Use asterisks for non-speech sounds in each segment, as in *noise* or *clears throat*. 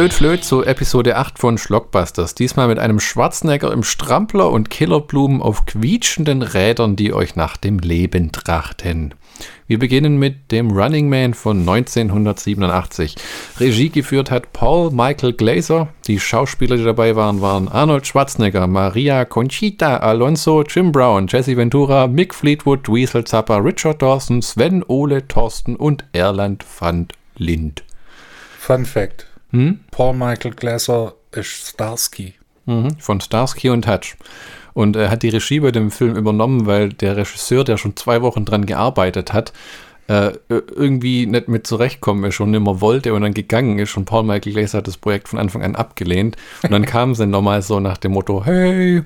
Flöt Flöt zu Episode 8 von Schlockbusters. Diesmal mit einem Schwarzenegger im Strampler und Killerblumen auf quietschenden Rädern, die euch nach dem Leben trachten. Wir beginnen mit dem Running Man von 1987. Regie geführt hat Paul Michael Glaser. Die Schauspieler, die dabei waren, waren Arnold Schwarzenegger, Maria Conchita Alonso, Jim Brown, Jesse Ventura, Mick Fleetwood, Weasel Zappa, Richard Dawson, Sven Ole Thorsten und Erland van Lind. Fun Fact. Hm? Paul Michael Glaser ist Starsky. Mhm, von Starsky und Hutch. Und er hat die Regie bei dem Film übernommen, weil der Regisseur, der schon zwei Wochen dran gearbeitet hat, äh, irgendwie nicht mit zurechtkommen ist und immer wollte und dann gegangen ist. Und Paul Michael Glaser hat das Projekt von Anfang an abgelehnt. Und dann *laughs* kam sie nochmal so nach dem Motto, hey,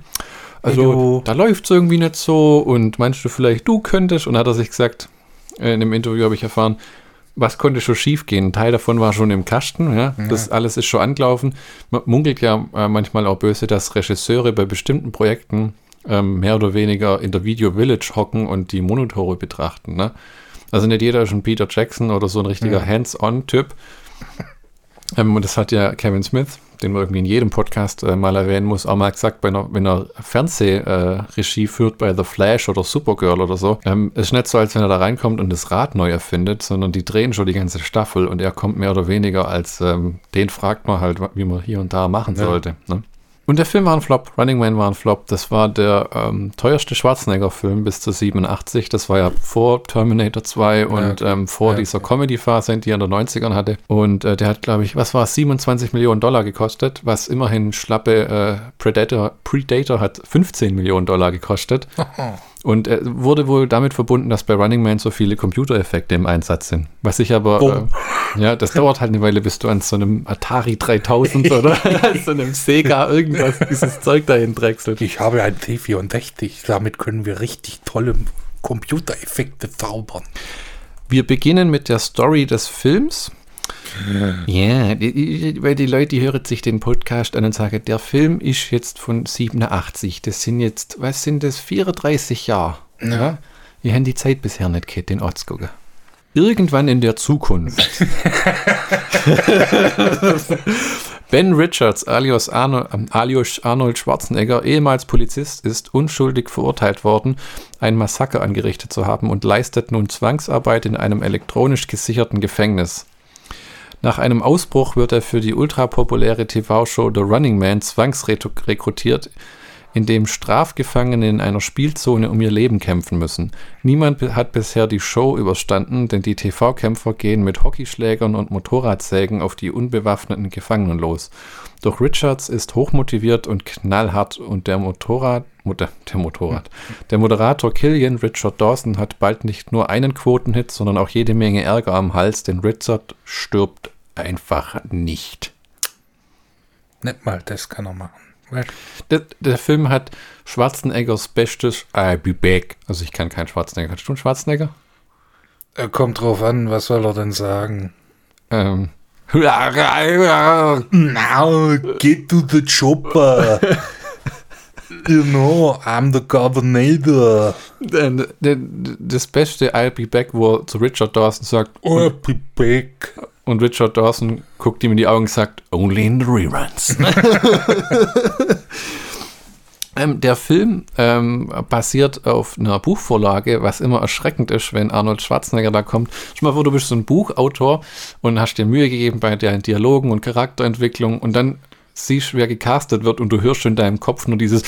also da läuft es irgendwie nicht so und meinst du vielleicht, du könntest? Und hat er sich gesagt, äh, in dem Interview habe ich erfahren, was konnte schon schief gehen? Ein Teil davon war schon im Kasten, ja? Das alles ist schon angelaufen. Man munkelt ja äh, manchmal auch böse, dass Regisseure bei bestimmten Projekten ähm, mehr oder weniger in der Video Village hocken und die Monitore betrachten. Ne? Also nicht jeder ist ein Peter Jackson oder so ein richtiger Ja. Hands-on-Typ. Ähm, und das hat ja Kevin Smith, den man irgendwie in jedem Podcast äh, mal erwähnen muss, auch mal gesagt, bei einer, wenn er Fernsehregie führt bei The Flash oder Supergirl oder so. Ähm, es ist nicht so, als wenn er da reinkommt und das Rad neu erfindet, sondern die drehen schon die ganze Staffel und er kommt mehr oder weniger als, ähm, den fragt man halt, wie man hier und da machen Ja. sollte. Ne? Und der Film war ein Flop, Running Man war ein Flop. Das war der ähm, teuerste Schwarzenegger-Film bis zu 87. Das war ja vor Terminator 2 und ähm, vor Ja. dieser Comedy-Phase, die er in den 90ern hatte. Und äh, der hat, glaube ich, was war es, 27 Millionen Dollar gekostet, was immerhin schlappe äh, Predator, Predator hat 15 Millionen Dollar gekostet. *laughs* Und äh, wurde wohl damit verbunden, dass bei Running Man so viele Computereffekte im Einsatz sind. Was ich aber, Bumm. äh, ja, das dauert halt eine Weile, bis du an so einem Atari 3000 oder *laughs* an so einem Sega irgendwas dieses Zeug dahin drechselt. Ich habe ein T64. Damit können wir richtig tolle Computereffekte zaubern. Wir beginnen mit der Story des Films. Ja, weil die Leute, die hören sich den Podcast an und sagen, der Film ist jetzt von 87. Das sind jetzt, was sind das, 34 Jahre. Ja. Wir haben die Zeit bisher nicht gehabt, den Orts gucken. Irgendwann in der Zukunft. *laughs* Ben Richards alias, Arno, ähm, alias Arnold Schwarzenegger, ehemals Polizist, ist unschuldig verurteilt worden, ein Massaker angerichtet zu haben und leistet nun Zwangsarbeit in einem elektronisch gesicherten Gefängnis. Nach einem Ausbruch wird er für die ultrapopuläre TV-Show The Running Man zwangsrekrutiert, in dem Strafgefangene in einer Spielzone um ihr Leben kämpfen müssen. Niemand hat bisher die Show überstanden, denn die TV-Kämpfer gehen mit Hockeyschlägern und Motorradsägen auf die unbewaffneten Gefangenen los. Doch Richards ist hochmotiviert und knallhart und der Motorrad, der Motorrad, der Moderator Killian Richard Dawson hat bald nicht nur einen Quotenhit, sondern auch jede Menge Ärger am Hals, denn Richard stirbt einfach nicht. Nicht mal das kann er machen. Der, der Film hat Schwarzeneggers bestes I'll be back. Also ich kann keinen Schwarzenegger. Kannst du einen Schwarzenegger? Er kommt drauf an, was soll er denn sagen? Ähm. Now, get to the chopper. *laughs* you know, I'm the governor. Das beste I'll be back, wo er zu Richard Dawson sagt, I'll be back. Und Richard Dawson guckt ihm in die Augen und sagt, only in the reruns. *laughs* ähm, der Film ähm, basiert auf einer Buchvorlage, was immer erschreckend ist, wenn Arnold Schwarzenegger da kommt. Schau mal vor, du bist so ein Buchautor und hast dir Mühe gegeben bei deinen Dialogen und Charakterentwicklung und dann siehst, wer gecastet wird und du hörst in deinem Kopf nur dieses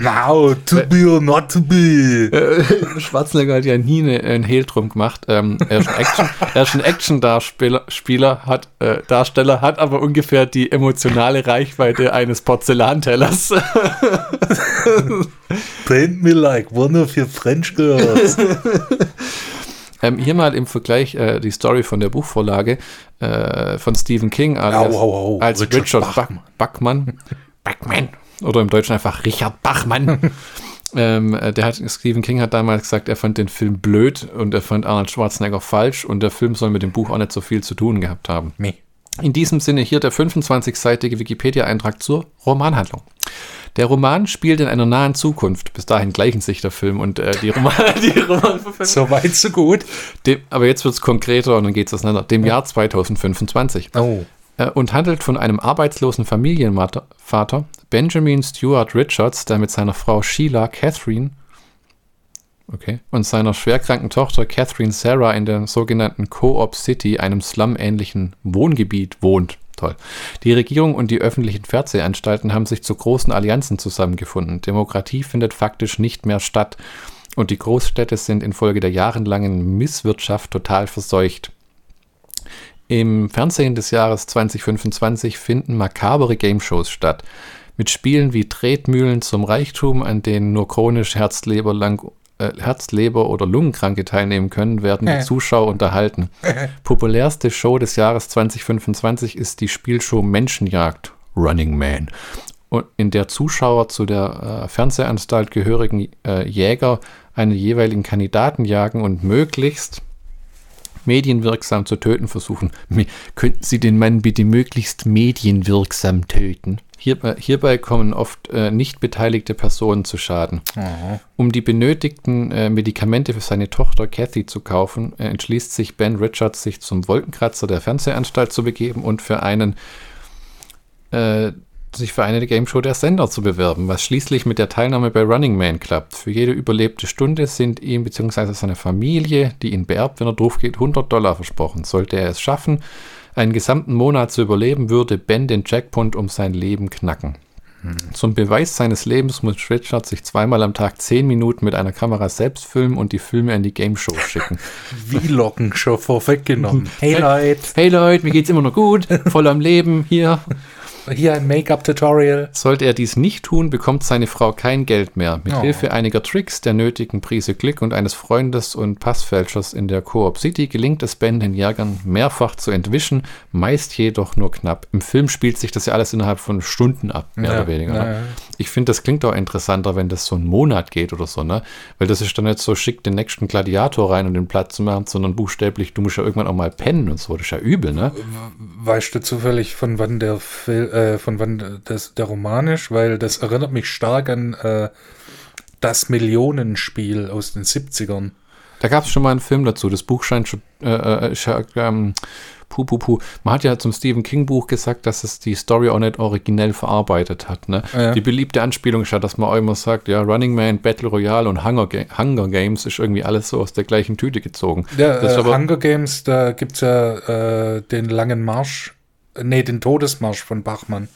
Now, to be or not to be. Äh, *laughs* Schwarzenegger hat ja nie eine, einen Hehl drum gemacht. Ähm, er ist ein Action, er ist ein Action-Darsteller, Spieler, hat, äh, Darsteller, hat aber ungefähr die emotionale Reichweite eines Porzellantellers. Paint me like one of your French girls. *laughs* ähm, hier mal im Vergleich äh, die Story von der Buchvorlage äh, von Stephen King alias, Au, au, au, als Richard Richard, Bach- Bachmann. Bachmann. *laughs* Oder im Deutschen einfach Richard Bachmann. *laughs* ähm, äh, der hat, Stephen King hat damals gesagt, er fand den Film blöd und er fand Arnold Schwarzenegger falsch und der Film soll mit dem Buch auch nicht so viel zu tun gehabt haben. Me. In diesem Sinne hier der 25-seitige Wikipedia-Eintrag zur Romanhandlung. Der Roman spielt in einer nahen Zukunft. Bis dahin gleichen sich der Film und äh, die Roman, *laughs* die Romanverfilmung. So weit, so gut. Dem, aber jetzt wird es konkreter und dann geht es auseinander. Dem Jahr 2025. Oh. Äh, und handelt von einem arbeitslosen Familienvater, Vater, Benjamin Stewart Richards, der mit seiner Frau Sheila Catherine okay, und seiner schwerkranken Tochter Catherine Sarah in der sogenannten Co-op City, einem slum-ähnlichen Wohngebiet, wohnt. Toll. Die Regierung und die öffentlichen Fernsehanstalten haben sich zu großen Allianzen zusammengefunden. Demokratie findet faktisch nicht mehr statt und die Großstädte sind infolge der jahrelangen Misswirtschaft total verseucht. Im Fernsehen des Jahres 2025 finden makabere Game-Shows statt. Mit Spielen wie Tretmühlen zum Reichtum, an denen nur chronisch Herzleber, lang, äh, Herzleber oder Lungenkranke teilnehmen können, werden die Zuschauer unterhalten. Populärste Show des Jahres 2025 ist die Spielshow Menschenjagd, Running Man. In der Zuschauer zu der äh, Fernsehanstalt gehörigen äh, Jäger einen jeweiligen Kandidaten jagen und möglichst medienwirksam zu töten versuchen. Me- Könnten Sie den Mann bitte möglichst medienwirksam töten? Hierbei, hierbei kommen oft äh, nicht beteiligte Personen zu Schaden. Um die benötigten äh, Medikamente für seine Tochter Kathy zu kaufen, äh, entschließt sich Ben Richards, sich zum Wolkenkratzer der Fernsehanstalt zu begeben und für einen äh, sich für eine Game Show der Sender zu bewerben, was schließlich mit der Teilnahme bei Running Man klappt. Für jede überlebte Stunde sind ihm bzw. seiner Familie, die ihn beerbt, wenn er drauf geht, 100 Dollar versprochen. Sollte er es schaffen, einen gesamten Monat zu überleben, würde Ben den Jackpot um sein Leben knacken. Zum Beweis seines Lebens muss Richard sich zweimal am Tag 10 Minuten mit einer Kamera selbst filmen und die Filme in die Game Show schicken. *laughs* Vlogen schon vorweggenommen. Hey Leute, Hey Leute, mir geht's immer noch gut, voll am Leben hier. Hier ein Make-up-Tutorial. Sollte er dies nicht tun, bekommt seine Frau kein Geld mehr. Mit Oh. Hilfe einiger Tricks, der nötigen Prise Glück und eines Freundes und Passfälschers in der Coop City gelingt es Ben, den Jägern mehrfach zu entwischen, meist jedoch nur knapp. Im Film spielt sich das ja alles innerhalb von Stunden ab, mehr Ja, oder weniger. ja, ne? ja. Ich finde, das klingt auch interessanter, wenn das so einen Monat geht oder so, ne? Weil das ist dann nicht so schick, den nächsten Gladiator rein und den Platz zu machen, sondern buchstäblich, du musst ja irgendwann auch mal pennen und so. Das ist ja übel, ne? Weißt du zufällig, von wann der Fil äh, von wann das, der Roman ist? Weil das erinnert mich stark an äh, das Millionenspiel aus den 70ern. Da gab es schon mal einen Film dazu. Das Buch scheint schon. Äh, äh, ähm, puh, puh, puh. Man hat ja zum Stephen King Buch gesagt, dass es die Story auch nicht originell verarbeitet hat. Ne? Ja. Die beliebte Anspielung ist ja, dass man auch immer sagt, ja, Running Man, Battle Royale und Hunger, Ga Hunger Games ist irgendwie alles so aus der gleichen Tüte gezogen. Ja, äh, aber, Hunger Games, da gibt es ja äh, den langen Marsch, äh, nee, den Todesmarsch von Bachmann.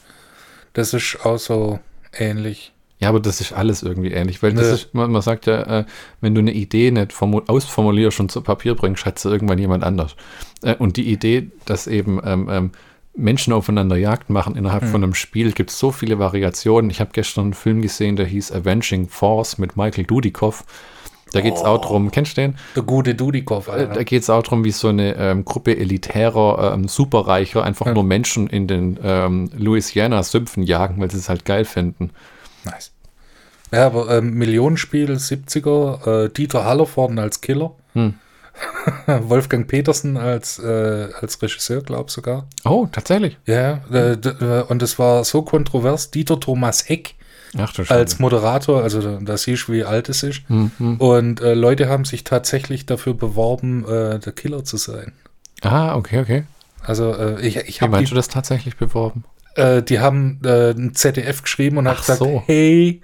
Das ist auch so ähnlich. Ja, aber das ist alles irgendwie ähnlich, weil das Ja. ist, man, man sagt ja, äh, wenn du eine Idee nicht formu- ausformulierst und zu Papier bringst, hat sie irgendwann jemand anders. Äh, und die Idee, dass eben ähm, ähm, Menschen aufeinander Jagd machen innerhalb von einem Spiel, gibt es so viele Variationen. Ich habe gestern einen Film gesehen, der hieß Avenging Force mit Michael Dudikoff. Da geht es auch drum, kennst du den? Der gute Dudikoff, Äh, Alter. Da geht es auch darum, wie so eine ähm, Gruppe elitärer ähm, Superreicher einfach Ja. nur Menschen in den ähm, Louisiana-Sümpfen jagen, weil sie es halt geil finden. Nice. Ja, aber ähm, Millionenspiel 70er, äh, Dieter Hallervorden als Killer. Hm. *laughs* Wolfgang Petersen als, äh, als Regisseur, glaub sogar. Oh, tatsächlich. Ja, äh, äh, und es war so kontrovers. Dieter Thomas Heck Ach als Moderator, also da- siehst du, wie alt es ist. Hm, hm. Und äh, Leute haben sich tatsächlich dafür beworben, äh, der Killer zu sein. Ah, okay, okay. Also äh, ich, ich Wie habe meinst die, du das tatsächlich beworben? Äh, die haben äh, ein ZDF geschrieben und hat Ach gesagt, so. hey,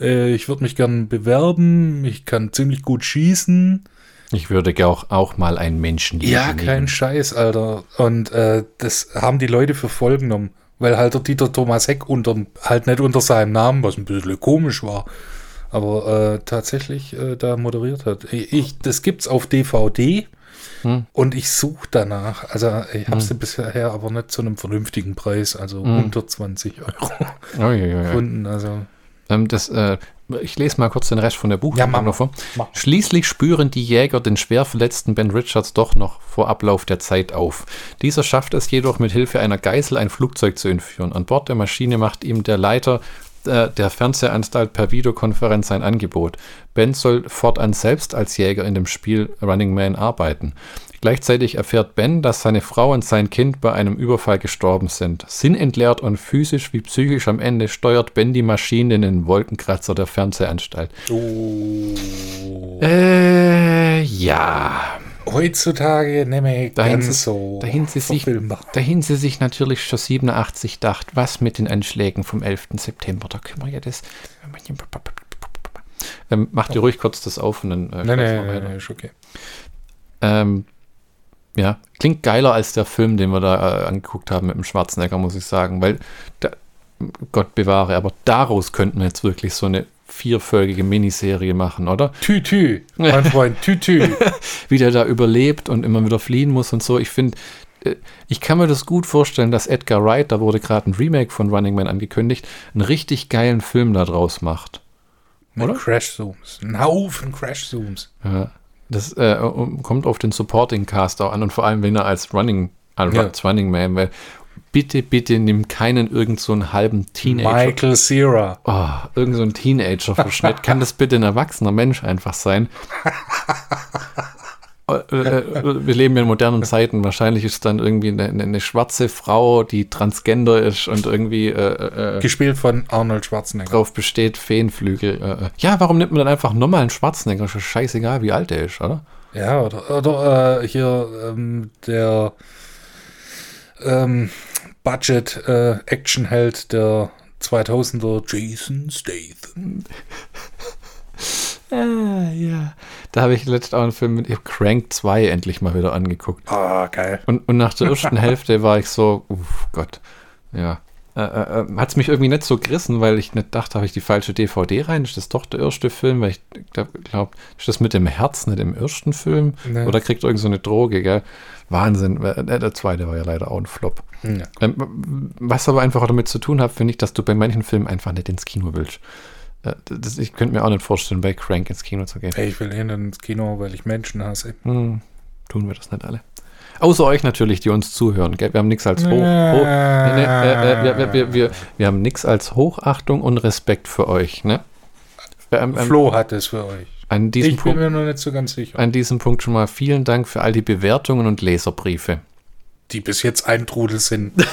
äh, ich würde mich gern bewerben, ich kann ziemlich gut schießen. Ich würde auch, auch mal einen Menschen Ja, kein Scheiß, Alter. Und äh, das haben die Leute für voll genommen, weil halt der Dieter Thomas Heck unter, halt nicht unter seinem Namen, was ein bisschen komisch war, aber äh, tatsächlich äh, da moderiert hat. Ich, das gibt's auf DVD Hm. und ich suche danach. Also ich habe sie bisher aber nicht zu einem vernünftigen Preis, also Hm. unter 20 Euro Oh, gefunden. Also Ähm, das, äh, ich lese mal kurz den Rest von der Buch Ja, noch vor. mach. Schließlich spüren die Jäger den schwer verletzten Ben Richards doch noch vor Ablauf der Zeit auf. Dieser schafft es jedoch mit Hilfe einer Geißel ein Flugzeug zu entführen. An Bord der Maschine macht ihm der Leiter äh, der Fernsehanstalt per Videokonferenz ein Angebot. Ben soll fortan selbst als Jäger in dem Spiel Running Man arbeiten. Gleichzeitig erfährt Ben, dass seine Frau und sein Kind bei einem Überfall gestorben sind. Sinnentleert und physisch wie psychisch am Ende steuert Ben die Maschine in den Wolkenkratzer der Fernsehanstalt. Oh. Äh, ja. Heutzutage ich Dahin ganz sie, so. dahin, sie sich, dahin sie sich natürlich schon 87 dacht, was mit den Anschlägen vom 11. September, da können wir ja das. Ähm, mach dir ruhig kurz das auf und dann äh, wir nee, weiter. nee, ist okay. Ähm, ja, klingt geiler als der Film, den wir da äh, angeguckt haben mit dem Schwarzenegger, muss ich sagen, weil, da, Gott bewahre, aber daraus könnten wir jetzt wirklich so eine vierfolgige Miniserie machen, oder? Tü, tü, mein *laughs* Freund, tü, tü. Wie der da überlebt und immer wieder fliehen muss und so. Ich finde, äh, ich kann mir das gut vorstellen, dass Edgar Wright, da wurde gerade ein Remake von Running Man angekündigt, einen richtig geilen Film da draus macht. Mit Crash-Zooms. Ein Haufen Crash-Zooms. Ja, das äh, kommt auf den Supporting Cast auch an und vor allem, wenn er als Running, als Ja. Running Man, weil bitte, bitte nimm keinen irgend so einen halben Teenager. Michael Cera. Oh, irgend so ein Teenager-Verschnitt. Kann das bitte ein erwachsener Mensch einfach sein? *laughs* Äh, äh, Wir leben in modernen Zeiten. Wahrscheinlich ist dann irgendwie eine, eine- schwarze Frau, die transgender ist und irgendwie äh, äh, Gespielt von Arnold Schwarzenegger. drauf besteht, Feenflügel. Äh, äh. Ja, warum nimmt man dann einfach nochmal einen Schwarzenegger? Ist scheißegal, wie alt der ist, oder? Ja, oder, oder äh, hier ähm, der ähm, Budget-Action-Held der 2000er Jason Statham. *laughs* Ah, ja. Da habe ich letztens auch einen Film mit ich Crank 2 endlich mal wieder angeguckt. Ah, geil. Und, und nach der ersten *laughs* Hälfte war ich so, uff, Gott, ja. Äh, äh, hat es mich irgendwie nicht so gerissen, weil ich nicht dachte, habe ich die falsche DVD rein? Ist das doch der erste Film? Weil ich glaube, glaub, ist das mit dem Herz nicht im ersten Film? Nee. Oder kriegt irgend so eine Droge, gell? Wahnsinn. Äh, Der zweite war ja leider auch ein Flop. Ja. Ähm, was aber einfach auch damit zu tun hat, finde ich, dass du bei manchen Filmen einfach nicht ins Kino willst. Äh, Das, ich könnte mir auch nicht vorstellen, bei Crank ins Kino zu gehen. Hey, ich will hin ins Kino, weil ich Menschen hasse. Hm, tun wir das nicht alle. Außer euch natürlich, die uns zuhören. Gell? Wir haben nichts als Hoch. hoch nee, nee, äh, äh, wir, wir, wir, wir, wir haben nichts als Hochachtung und Respekt für euch. Ne? Ähm, ähm, Flo hat es für euch. an, diesem Ich bin Punkt, mir noch nicht so ganz sicher. an diesem Punkt schon mal vielen Dank für all die Bewertungen und Leserbriefe. Die bis jetzt ein Trudel sind. *laughs*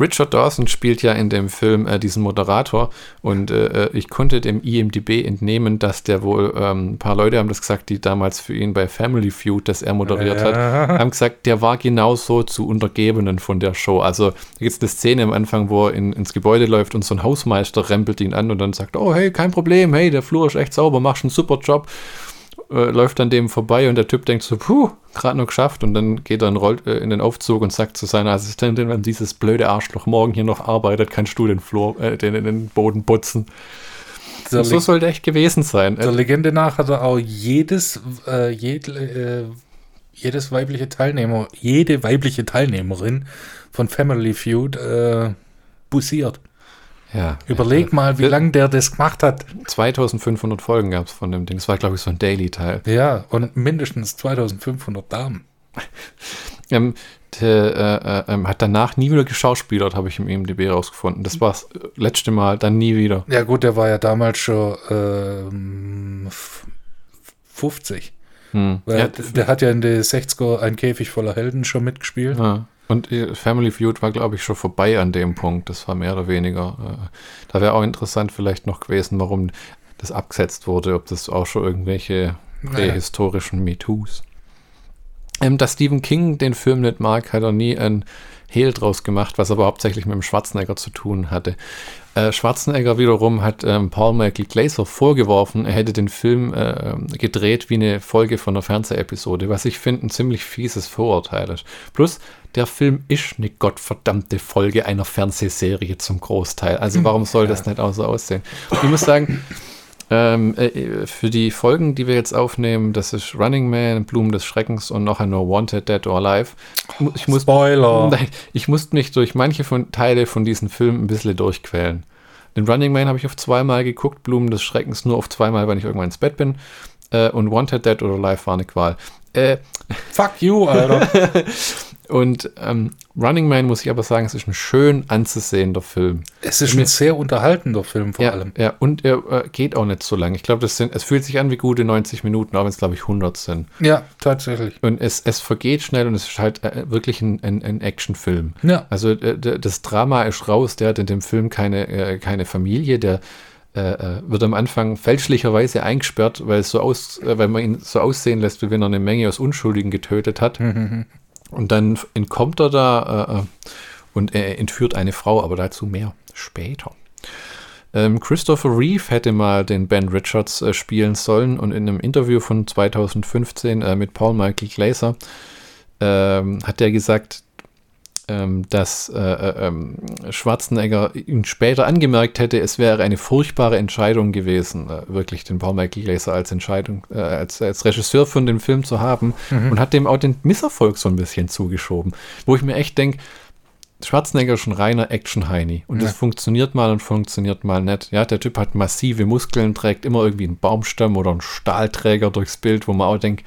Richard Dawson spielt ja in dem Film äh, diesen Moderator und äh, äh, ich konnte dem IMDB entnehmen, dass der wohl, ähm, ein paar Leute haben das gesagt, die damals für ihn bei Family Feud, das er moderiert hat, haben gesagt, der war genauso zu Untergebenen von der Show. Also da gibt es eine Szene am Anfang, wo er in, ins Gebäude läuft und so ein Hausmeister rempelt ihn an und dann sagt, oh hey, kein Problem, hey, der Flur ist echt sauber, machst einen super Job. Äh, läuft an dem vorbei und der Typ denkt so, puh, gerade noch geschafft und dann geht er in, Roll, äh, in den Aufzug und sagt zu seiner Assistentin, wenn dieses blöde Arschloch morgen hier noch arbeitet, kannst du den Flur, äh, den, den Boden putzen. Der, so sollte echt gewesen sein. der Legende nach hat er auch jedes, äh, jed, äh, jedes weibliche Teilnehmer, jede weibliche Teilnehmerin von Family Feud äh, bussiert. Ja, Überleg mal, wie Ja. lange der das gemacht hat. 2500 Folgen gab es von dem Ding. Das war, glaube ich, so ein Daily-Teil. Ja, und mindestens 2500 Damen. *laughs* Ähm, der, äh, äh, ähm, hat danach nie wieder geschauspielert, habe ich im IMDb rausgefunden. Das war das letzte Mal, dann nie wieder. Ja gut, der war ja damals schon ähm, f- 50. Hm. Weil Ja, der, der hat ja in den 60er ein Käfig voller Helden schon mitgespielt. Ja. Und äh, Family Feud war, glaube ich, schon vorbei an dem Punkt. Das war mehr oder weniger. Äh, da wäre auch interessant vielleicht noch gewesen, warum das abgesetzt wurde, ob das auch schon irgendwelche prähistorischen MeToos. Ähm, dass Stephen King den Film nicht mag, hat er nie ein Hehl draus gemacht, was aber hauptsächlich mit dem Schwarzenegger zu tun hatte. Äh, Schwarzenegger wiederum hat ähm, Paul Michael Glaser vorgeworfen, er hätte den Film äh, gedreht wie eine Folge von einer Fernsehepisode, was ich finde ein ziemlich fieses Vorurteil ist. Plus, der Film ist eine gottverdammte Folge einer Fernsehserie zum Großteil. Also warum soll das nicht auch so aussehen? Ich muss sagen, ähm, äh, für die Folgen, die wir jetzt aufnehmen, das ist Running Man, Blumen des Schreckens und noch ein No Wanted, Dead or Alive. Ich muss, Spoiler. *laughs* Ich musste mich durch manche von, Teile von diesen Filmen ein bisschen durchquälen. Den Running Man habe ich auf zweimal geguckt, Blumen des Schreckens nur auf zweimal, wenn ich irgendwann ins Bett bin. Äh, und Wanted, Dead or Alive war eine Qual. Äh, Fuck you, Alter. *laughs* Und ähm, Running Man muss ich aber sagen, es ist ein schön anzusehender Film. Es ist ein sehr unterhaltender Film vor ja, allem. Ja, und er äh, geht auch nicht so lang. Ich glaube, das sind, es fühlt sich an wie gute 90 Minuten, auch wenn es, glaube ich, 100 sind. Ja, tatsächlich. Und es, es vergeht schnell und es ist halt äh, wirklich ein, ein, ein Actionfilm. Ja. Also äh, das Drama ist raus, der hat in dem Film keine, äh, keine Familie, der äh, äh, wird am Anfang fälschlicherweise eingesperrt, weil, es so aus, äh, weil man ihn so aussehen lässt, wie wenn er eine Menge aus Unschuldigen getötet hat. Und dann entkommt er da äh, äh, und er entführt eine Frau, aber dazu mehr später. Ähm, Christopher Reeve hätte mal den Ben Richards äh, spielen sollen und in einem Interview von 2015 äh, mit Paul Michael Glaser ähm, hat er gesagt, ähm, dass äh, äh, ähm, Schwarzenegger ihn später angemerkt hätte, es wäre eine furchtbare Entscheidung gewesen, äh, wirklich den Paul Michael Glaser als Entscheidung, äh, als, als Regisseur von dem Film zu haben und hat dem auch den Misserfolg so ein bisschen zugeschoben, wo ich mir echt denke, Schwarzenegger ist ein reiner Action-Heini und das funktioniert mal und funktioniert mal nicht. Ja, der Typ hat massive Muskeln, trägt immer irgendwie einen Baumstamm oder einen Stahlträger durchs Bild, wo man auch denkt,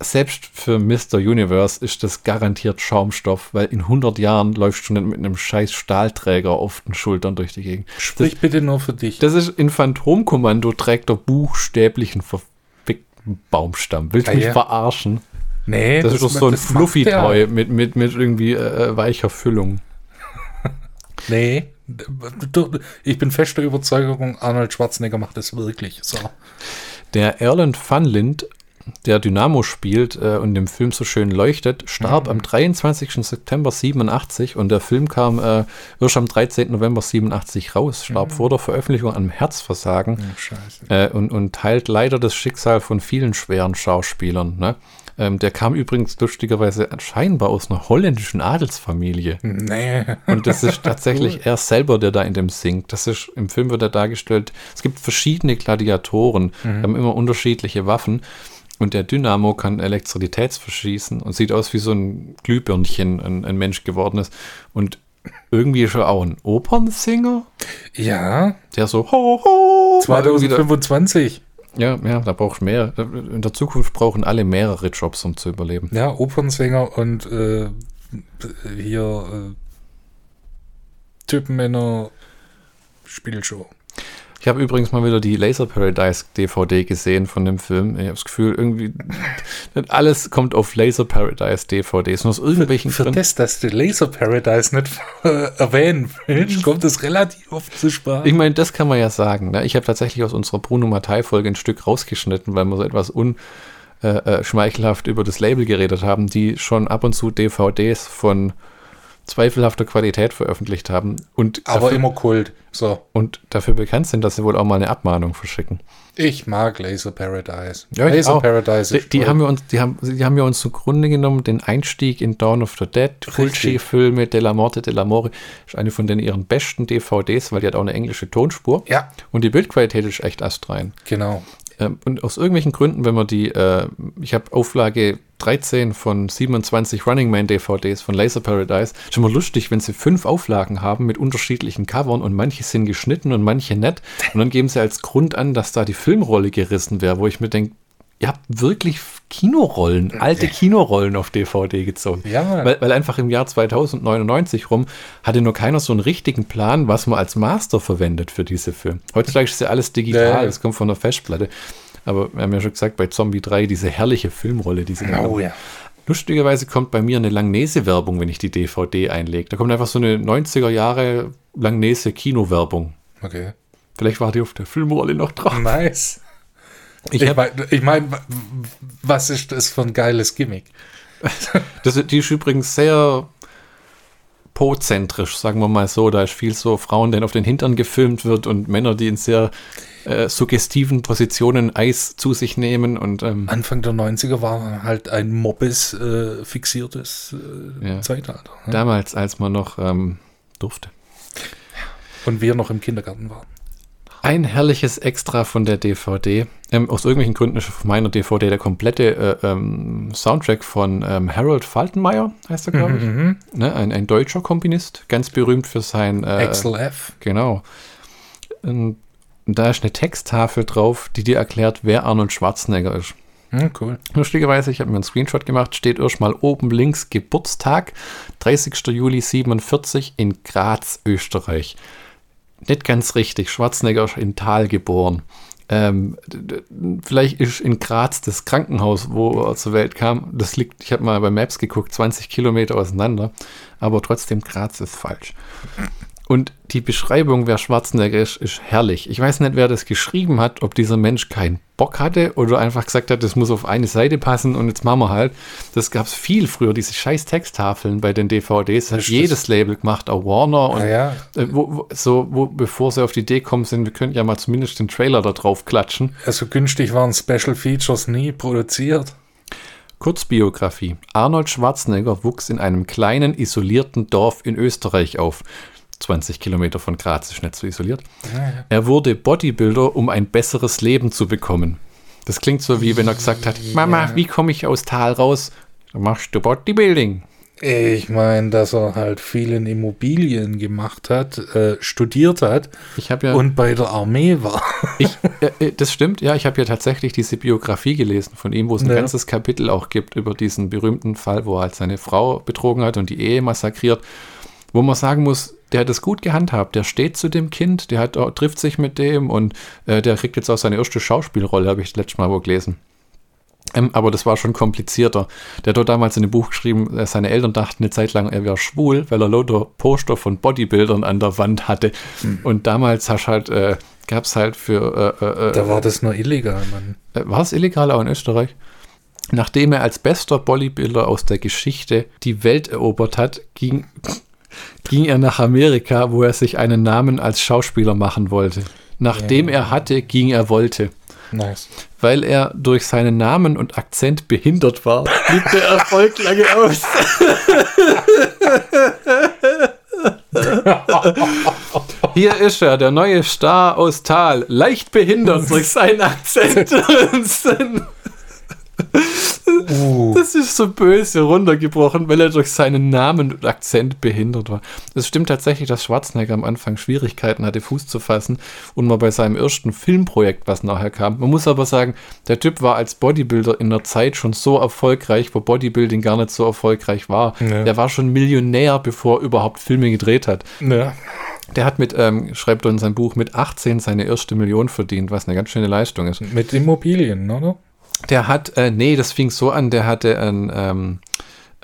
selbst für Mr. Universe ist das garantiert Schaumstoff, weil in 100 Jahren läuft schon nicht mit einem scheiß Stahlträger auf den Schultern durch die Gegend. Sprich bitte nur für dich. Das ist in Phantomkommando trägt er buchstäblichen verfickten Baumstamm. Willst du Ja, mich ja. verarschen? nee, Das, ist doch so ein das macht Fluffy-Toy mit, mit, mit irgendwie äh, weicher Füllung. der. *laughs* Nee. Du- Ich bin fester Überzeugung, Arnold Schwarzenegger macht das wirklich. So. Der Erland Funlind, der Dynamo spielt äh, und im Film so schön leuchtet, starb am 23. September 87 und der Film kam äh, erst am 13. November 87 raus, starb vor der Veröffentlichung an einem Herzversagen äh, und, und teilt leider das Schicksal von vielen schweren Schauspielern. Ne? Ähm, der kam übrigens lustigerweise scheinbar aus einer holländischen Adelsfamilie. Nee. Und das ist *laughs* tatsächlich er selber, der da in dem singt. Das ist, im Film wird er dargestellt, es gibt verschiedene Gladiatoren, haben immer unterschiedliche Waffen. Und der Dynamo kann Elektrizität verschießen und sieht aus wie so ein Glühbirnchen, ein, ein Mensch geworden ist. Und irgendwie er auch ein Opernsinger, Ja, der so ho, ho, mal irgendwie da- 2025. Ja, ja, da brauchst du mehr. In der Zukunft brauchen alle mehrere Jobs, um zu überleben. Ja, Opernsänger und äh, hier äh, Typen in einer Spielshow. Ich habe übrigens mal wieder die Laser Paradise DVD gesehen von dem Film. Ich habe das Gefühl, irgendwie nicht alles kommt auf Laser Paradise DVDs. Und aus irgendwelchen Für Gründen. das, dass du Laser Paradise nicht äh, *laughs* erwähnen willst, kommt das relativ oft zu Sprache. Ich meine, das kann man ja sagen. Ne? Ich habe tatsächlich aus unserer Bruno Mattei-Folge ein Stück rausgeschnitten, weil wir so etwas unschmeichelhaft über das Label geredet haben, die schon ab und zu DVDs von zweifelhafter Qualität veröffentlicht haben und Aber dafür, immer Kult. So, und dafür bekannt sind, dass sie wohl auch mal eine Abmahnung verschicken. ich mag Laser Paradise. Ja, Laser auch. Paradise Die, ist die haben wir uns, die haben, die haben wir uns zugrunde genommen, den Einstieg in Dawn of the Dead, Fulci-Filme, Della Morte, Della More, ist eine von den ihren besten DVDs, weil die hat auch eine englische Tonspur. Ja, Und die Bildqualität ist echt astrein. genau. Ähm, und aus irgendwelchen Gründen, wenn man die, äh, ich habe Auflage 13 von 27 Running Man DVDs von Laser Paradise, ist immer lustig, wenn sie fünf Auflagen haben mit unterschiedlichen Covern und manche sind geschnitten und manche nicht. Und dann geben sie als Grund an, dass da die Filmrolle gerissen wäre, wo ich mir denke, ihr habt wirklich Kinorollen, alte Kinorollen auf DVD gezogen. Ja, weil, weil einfach im Jahr 2099 rum hatte nur keiner so einen richtigen Plan, was man als Master verwendet für diese Filme. Heutzutage ist ja alles digital, Ja, ja. kommt von der Festplatte. Aber wir haben ja schon gesagt, bei Zombie 3 diese herrliche Filmrolle, die sie da Oh haben. ja. Lustigerweise kommt bei mir eine Langnese-Werbung, wenn ich die DVD einlege. Da kommt einfach so eine 90er Jahre Langnese-Kinowerbung. Okay. Vielleicht war die auf der Filmrolle noch drauf. Nice. Ich Ich meine, ich mein, was ist das für ein geiles Gimmick? *laughs* Das, die ist übrigens sehr pozentrisch, sagen wir mal so. Da ist viel so Frauen, denen auf den Hintern gefilmt wird und Männer, die in sehr äh, suggestiven Positionen Eis zu sich nehmen und ähm, Anfang der 90er war halt ein Mobbes äh, fixiertes äh, Ja. Zeitalter. Ne? damals, als man noch ähm, durfte. Und wir noch im Kindergarten waren. Ein herrliches Extra von der DVD. Ähm, aus irgendwelchen Gründen ist auf meiner DVD der komplette äh, ähm, Soundtrack von ähm, Harold Faltenmeyer, heißt er, glaube ich. Ne, ein, ein deutscher Komponist, ganz berühmt für sein. Äh, Axel F. Genau. Und da ist eine Texttafel drauf, die dir erklärt, wer Arnold Schwarzenegger ist. Hm, cool. Lustigerweise, ich habe mir einen Screenshot gemacht, steht erstmal oben links Geburtstag, 30. Juli 47 in Graz, Österreich. Nicht ganz richtig, Schwarzenegger ist in Thal geboren. Ähm, vielleicht ist in Graz das Krankenhaus, wo er zur Welt kam. Das liegt, ich habe mal bei Maps geguckt, 20 Kilometer auseinander. Aber trotzdem, Graz ist falsch. Und die Beschreibung, wer Schwarzenegger ist, ist herrlich. Ich weiß nicht, wer das geschrieben hat, ob dieser Mensch keinen Bock hatte oder einfach gesagt hat, das muss auf eine Seite passen und jetzt machen wir halt. Das gab es viel früher, diese scheiß Texttafeln bei den DVDs. Das hat Ist das- jedes Label gemacht, auch Warner. Und Ah ja. äh, wo, wo, so, wo, bevor sie auf die Idee kommen sind, wir könnten ja mal zumindest den Trailer da drauf klatschen. Also günstig waren Special Features nie produziert. Kurzbiografie. Arnold Schwarzenegger wuchs in einem kleinen, isolierten Dorf in Österreich auf. 20 Kilometer von Graz ist nicht so isoliert. Er wurde Bodybuilder, um ein besseres Leben zu bekommen. Das klingt so, wie wenn er gesagt hat, Mama, wie komme ich aus Tal raus? Dann machst du Bodybuilding. Ich meine, dass er halt viel in Immobilien gemacht hat, äh, studiert hat ja, und bei der Armee war. *laughs* ich, äh, äh, das stimmt, ja, ich habe ja tatsächlich diese Biografie gelesen von ihm, wo es ein Ja. ganzes Kapitel auch gibt über diesen berühmten Fall, wo er halt seine Frau betrogen hat und die Ehe massakriert, wo man sagen muss, der hat es gut gehandhabt, der steht zu dem Kind, der hat, trifft sich mit dem und äh, der kriegt jetzt auch seine erste Schauspielrolle, habe ich das letzte Mal wo gelesen. Ähm, aber das war schon komplizierter. Der hat dort damals in dem Buch geschrieben, äh, seine Eltern dachten eine Zeit lang, er wäre schwul, weil er lauter Poster von Bodybuildern an der Wand hatte. Und damals hast halt, äh, gab es halt für, äh, äh, Da war das nur illegal, Mann. äh, war es illegal auch in Österreich? Nachdem er als bester Bodybuilder aus der Geschichte die Welt erobert hat, ging, ging er nach Amerika, wo er sich einen Namen als Schauspieler machen wollte. Nachdem er hatte, ging er wollte. Nice. Weil er durch seinen Namen und Akzent behindert war, blieb der Erfolg lange aus. Hier ist er, der neue Star aus Tal, leicht behindert durch seinen Akzent. *laughs* Uh, Das ist so böse runtergebrochen, weil er durch seinen Namen und Akzent behindert war. Es stimmt tatsächlich, dass Schwarzenegger am Anfang Schwierigkeiten hatte, Fuß zu fassen und mal bei seinem ersten Filmprojekt, was nachher kam. Man muss aber sagen, der Typ war als Bodybuilder in der Zeit schon so erfolgreich, wo Bodybuilding gar nicht so erfolgreich war. Ja. Der war schon Millionär, bevor er überhaupt Filme gedreht hat. ja. Der hat mit, ähm, schreibt er in seinem Buch, mit 18 seine erste Million verdient, was eine ganz schöne Leistung ist. Mit Immobilien, oder? Der hat, äh, nee, das fing so an, der hatte ein, ähm,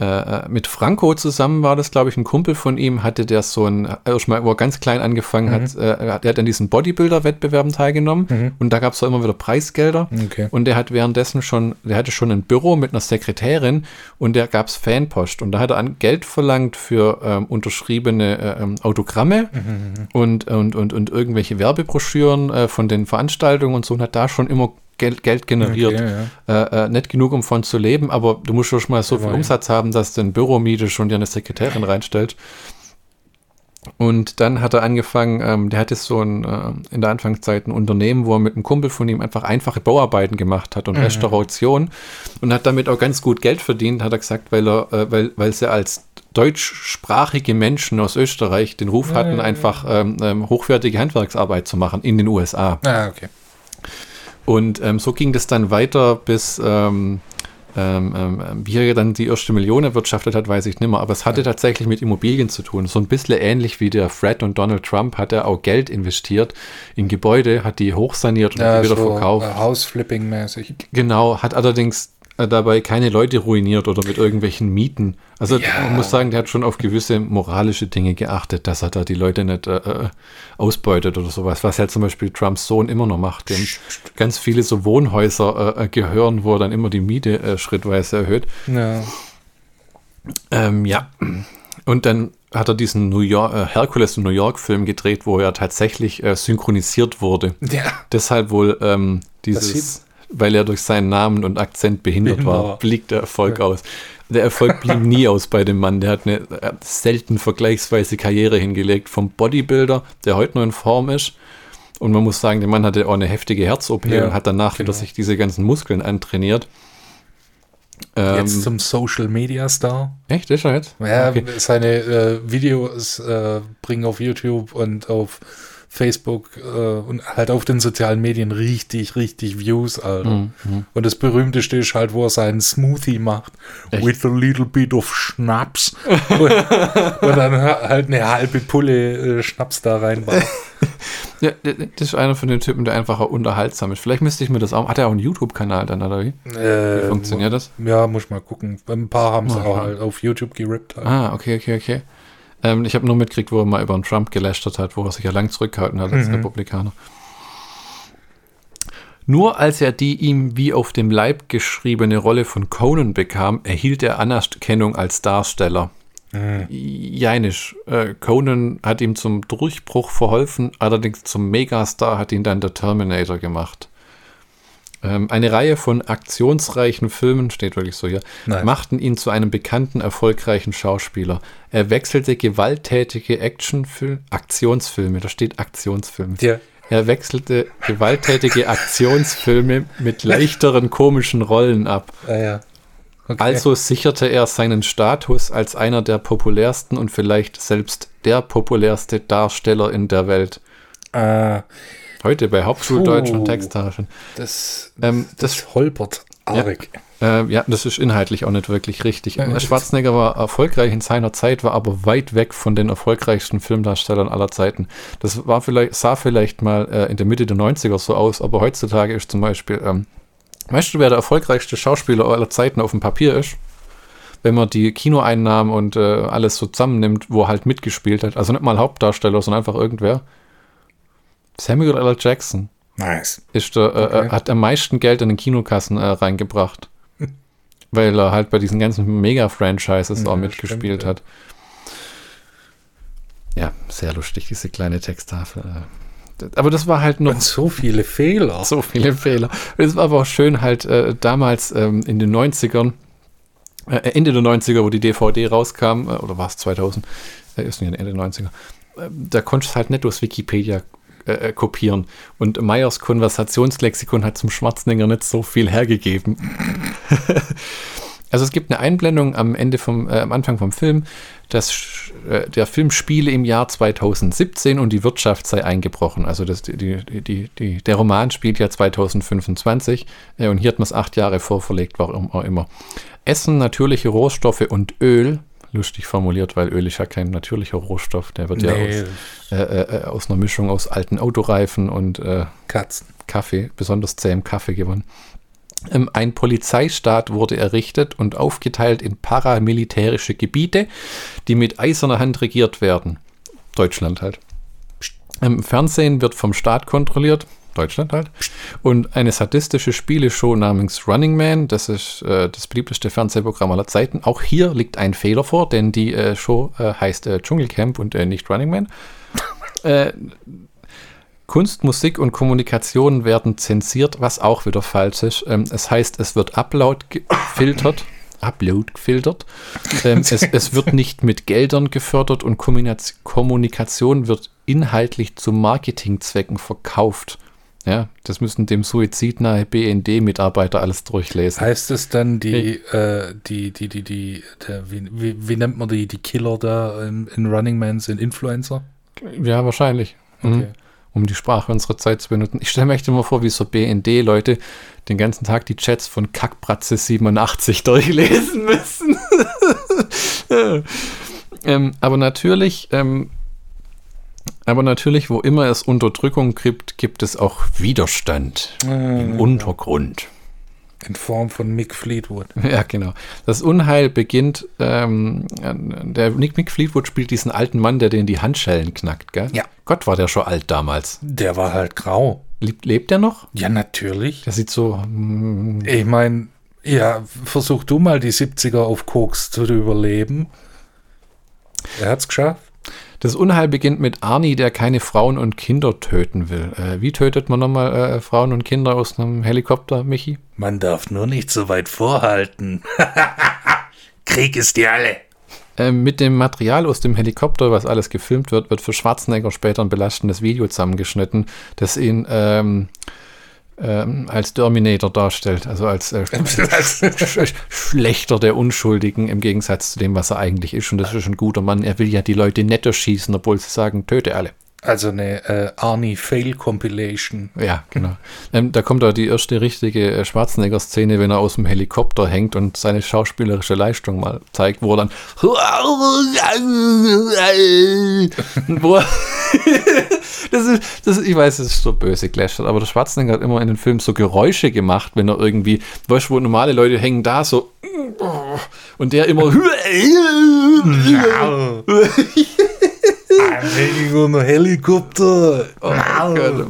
äh, mit Franco zusammen war das, glaube ich, ein Kumpel von ihm, hatte der so ein, erstmal, wo er ganz klein angefangen hat, äh, der hat an diesen Bodybuilder-Wettbewerben teilgenommen und da gab es auch immer wieder Preisgelder. Okay. Und der hat währenddessen schon, der hatte schon ein Büro mit einer Sekretärin und da gab es Fanpost. Und da hat er an Geld verlangt für ähm, unterschriebene äh, ähm, Autogramme und, und, und, und irgendwelche Werbebroschüren äh, von den Veranstaltungen und so und hat da schon immer Geld, Geld generiert. Okay, äh, äh, nicht genug, um von zu leben, aber du musst schon mal so viel. Umsatz haben, dass du ein Büro mietest und dir eine Sekretärin reinstellt. Und dann hat er angefangen, ähm, der hatte so ein, äh, in der Anfangszeit ein Unternehmen, wo er mit einem Kumpel von ihm einfach einfache Bauarbeiten gemacht hat und Restauration und hat damit auch ganz gut Geld verdient, hat er gesagt, weil er, äh, weil, weil sie als deutschsprachige Menschen aus Österreich den Ruf hatten, einfach ähm, ähm, hochwertige Handwerksarbeit zu machen in den USA. Ah, okay. Und ähm, so ging das dann weiter, bis ähm, ähm, ähm, wie er dann die erste Million erwirtschaftet hat, weiß ich nicht mehr. Aber es hatte tatsächlich mit Immobilien zu tun. So ein bisschen ähnlich wie der Fred und Donald Trump hat er auch Geld investiert in Gebäude, hat die hochsaniert und Ja, wieder so verkauft. äh, Hausflipping-mäßig. Genau, hat allerdings dabei keine Leute ruiniert oder mit irgendwelchen Mieten. Also Ja. man muss sagen, der hat schon auf gewisse moralische Dinge geachtet, dass er da die Leute nicht äh, äh, ausbeutet oder sowas, was ja zum Beispiel Trumps Sohn immer noch macht, dem ganz viele so Wohnhäuser äh, äh, gehören, wo er dann immer die Miete äh, schrittweise erhöht. Ja. Ähm, ja, und dann hat er diesen New York, äh, Hercules in New York Film gedreht, wo er tatsächlich äh, synchronisiert wurde. Ja. Deshalb wohl ähm, dieses, weil er durch seinen Namen und Akzent behindert war, war. blieb der Erfolg aus. Der Erfolg blieb nie *laughs* aus bei dem Mann. Der hat eine hat selten vergleichsweise Karriere hingelegt. Vom Bodybuilder, der heute noch in Form ist. Und man muss sagen, der Mann hatte auch eine heftige Herz-OP Ja, und hat danach wieder genau. sich diese ganzen Muskeln antrainiert. Ähm, Jetzt zum Social Media Star. echt, ist er jetzt? Ja, Okay. seine äh, Videos äh, bringen auf YouTube und auf Facebook äh, und halt auf den sozialen Medien richtig, richtig Views, Alter. Mhm. Und das berühmteste ist halt, wo er seinen Smoothie macht. Echt? With a little bit of Schnaps. *laughs* und, und dann halt eine halbe Pulle äh, Schnaps da reinmacht. *laughs* Ja, das ist einer von den Typen, der einfach unterhaltsam ist. Vielleicht müsste ich mir das auch. Hat er auch einen YouTube-Kanal dann, oder wie? Äh, Wie funktioniert das? Ja, muss ich mal gucken. Ein paar haben es Aha. auch halt auf YouTube gerippt. Halt. Ah, okay, okay, okay. Ähm, ich habe nur mitgekriegt, wo er mal über einen Trump gelästert hat, wo er sich ja lang zurückgehalten hat als Mhm. Republikaner. Nur als er die ihm wie auf dem Leib geschriebene Rolle von Conan bekam, erhielt er Anerkennung als Darsteller. Mhm. Jeinisch. Äh, Conan hat ihm zum Durchbruch verholfen, allerdings zum Megastar hat ihn dann der Terminator gemacht. Ähm, eine Reihe von aktionsreichen Filmen, steht wirklich so hier, Nice. machten ihn zu einem bekannten, erfolgreichen Schauspieler. Er wechselte gewalttätige Actionfilme, Aktionsfilme, da steht Aktionsfilme. Ja. Er wechselte gewalttätige *laughs* Aktionsfilme mit leichteren komischen Rollen ab. Ah, ja. Okay. Also sicherte er seinen Status als einer der populärsten und vielleicht selbst der populärste Darsteller in der Welt. Ah, Heute bei Hauptschuldeutsch Puh. und Texttafeln. das, Ähm, das, das holpert arg. äh, ja, das ist inhaltlich auch nicht wirklich richtig. Ja, Schwarzenegger war erfolgreich in seiner Zeit, war aber weit weg von den erfolgreichsten Filmdarstellern aller Zeiten. Das war vielleicht, sah vielleicht mal äh, in der Mitte der 90er so aus, aber heutzutage ist zum Beispiel, ähm, weißt du, wer der erfolgreichste Schauspieler aller Zeiten auf dem Papier ist? Wenn man die Kinoeinnahmen und äh, alles so zusammennimmt, wo er halt mitgespielt hat, also nicht mal Hauptdarsteller, sondern einfach irgendwer. Samuel L. Jackson Nice. ist der, äh, Okay. äh, hat am meisten Geld in den Kinokassen äh, reingebracht. *laughs* Weil er halt bei diesen ganzen Mega-Franchises Ja, auch mitgespielt stimmt, ja. hat. Ja, sehr lustig, diese kleine Texttafel. äh. Aber das war halt noch Und so viele Fehler. *laughs* so viele Fehler. Es war aber auch schön halt äh, damals ähm, in den 90ern, äh, Ende der 90er, wo die DVD rauskam, äh, oder war es 2000, äh, ist nicht Ende der 90er, äh, da konntest du halt nicht aus Wikipedia äh, äh, kopieren. Und Meyers Konversationslexikon hat zum Schwarzenegger nicht so viel hergegeben. *laughs* Also es gibt eine Einblendung am Ende vom, äh, am Anfang vom Film, dass äh, der Film spiele im Jahr 2017 und die Wirtschaft sei eingebrochen. Also das, die, die, die, der Roman spielt ja 2025 äh, und hier hat man es acht Jahre vorverlegt, warum auch immer. Essen, natürliche Rohstoffe und Öl, lustig formuliert, weil Öl ist ja kein natürlicher Rohstoff, der wird ja Nee, aus, äh, äh, aus einer Mischung aus alten Autoreifen und äh, Katzen. Kaffee, besonders zähem Kaffee gewonnen. Ähm, Ein Polizeistaat wurde errichtet und aufgeteilt in paramilitärische Gebiete, die mit eiserner Hand regiert werden. Deutschland halt. Im Fernsehen wird vom Staat kontrolliert. Deutschland halt. Und eine sadistische Spieleshow namens Running Man, das ist äh, das beliebteste Fernsehprogramm aller Zeiten. Auch hier liegt ein Fehler vor, denn die äh, Show äh, heißt äh, Dschungelcamp und äh, nicht Running Man. *laughs* äh, Kunst, Musik und Kommunikation werden zensiert, was auch wieder falsch ist. Ähm, es heißt, es wird Upload gefiltert. *laughs* Upload gefiltert. Ähm, es, es wird nicht mit Geldern gefördert und Kommunikation wird inhaltlich zu Marketingzwecken verkauft. Ja, das müssen dem suizidnahe BND-Mitarbeiter alles durchlesen. Heißt es dann die, äh, die, die, die, die, der, wie, wie, wie nennt man die, die Killer da in, in Running Man sind Influencer? Ja, wahrscheinlich. Mhm. Okay. um die Sprache unserer Zeit zu benutzen. Ich stelle mir echt immer vor, wie so BND-Leute den ganzen Tag die Chats von Kackbratze 87 *laughs* durchlesen müssen. *laughs* ähm, aber natürlich, ähm, aber natürlich, wo immer es Unterdrückung gibt, gibt es auch Widerstand im Untergrund. In Form von Mick Fleetwood. *laughs* Ja, genau. Das Unheil beginnt, ähm, der Nick, Mick Fleetwood spielt diesen alten Mann, der den die Handschellen knackt, gell? Ja. Gott, war der schon alt damals. Der war halt grau. Lebt, lebt der noch? Ja, natürlich. Der sieht so. mm, Ich meine, ja, versuch du mal die 70er auf Koks zu überleben. Er hat's geschafft. Das Unheil beginnt mit Arnie, der keine Frauen und Kinder töten will. Äh, wie tötet man nochmal äh, Frauen und Kinder aus einem Helikopter, Michi? Man darf nur nicht so weit vorhalten. *laughs* Krieg ist die alle. Ähm, mit dem Material aus dem Helikopter, was alles gefilmt wird, wird für Schwarzenegger später ein belastendes Video zusammengeschnitten, das ihn ähm, ähm, als Terminator darstellt, also als äh, *laughs* sch *laughs* schlechter der Unschuldigen im Gegensatz zu dem, was er eigentlich ist. Und das ist ein guter Mann. Er will ja die Leute netter schießen, obwohl sie sagen, töte alle. Also eine äh, Arnie Fail Compilation. Ja, genau. Ähm, da kommt auch die erste richtige äh, Schwarzenegger-Szene, wenn er aus dem Helikopter hängt und seine schauspielerische Leistung mal zeigt, wo er dann *laughs* wo er *laughs* das ist, das ich weiß, es ist so böse gelästert, aber der Schwarzenegger hat immer in den Filmen so Geräusche gemacht, wenn er irgendwie, weißt du, wo normale Leute hängen da so und der immer *laughs* Ein Helikopter. Oh Gott.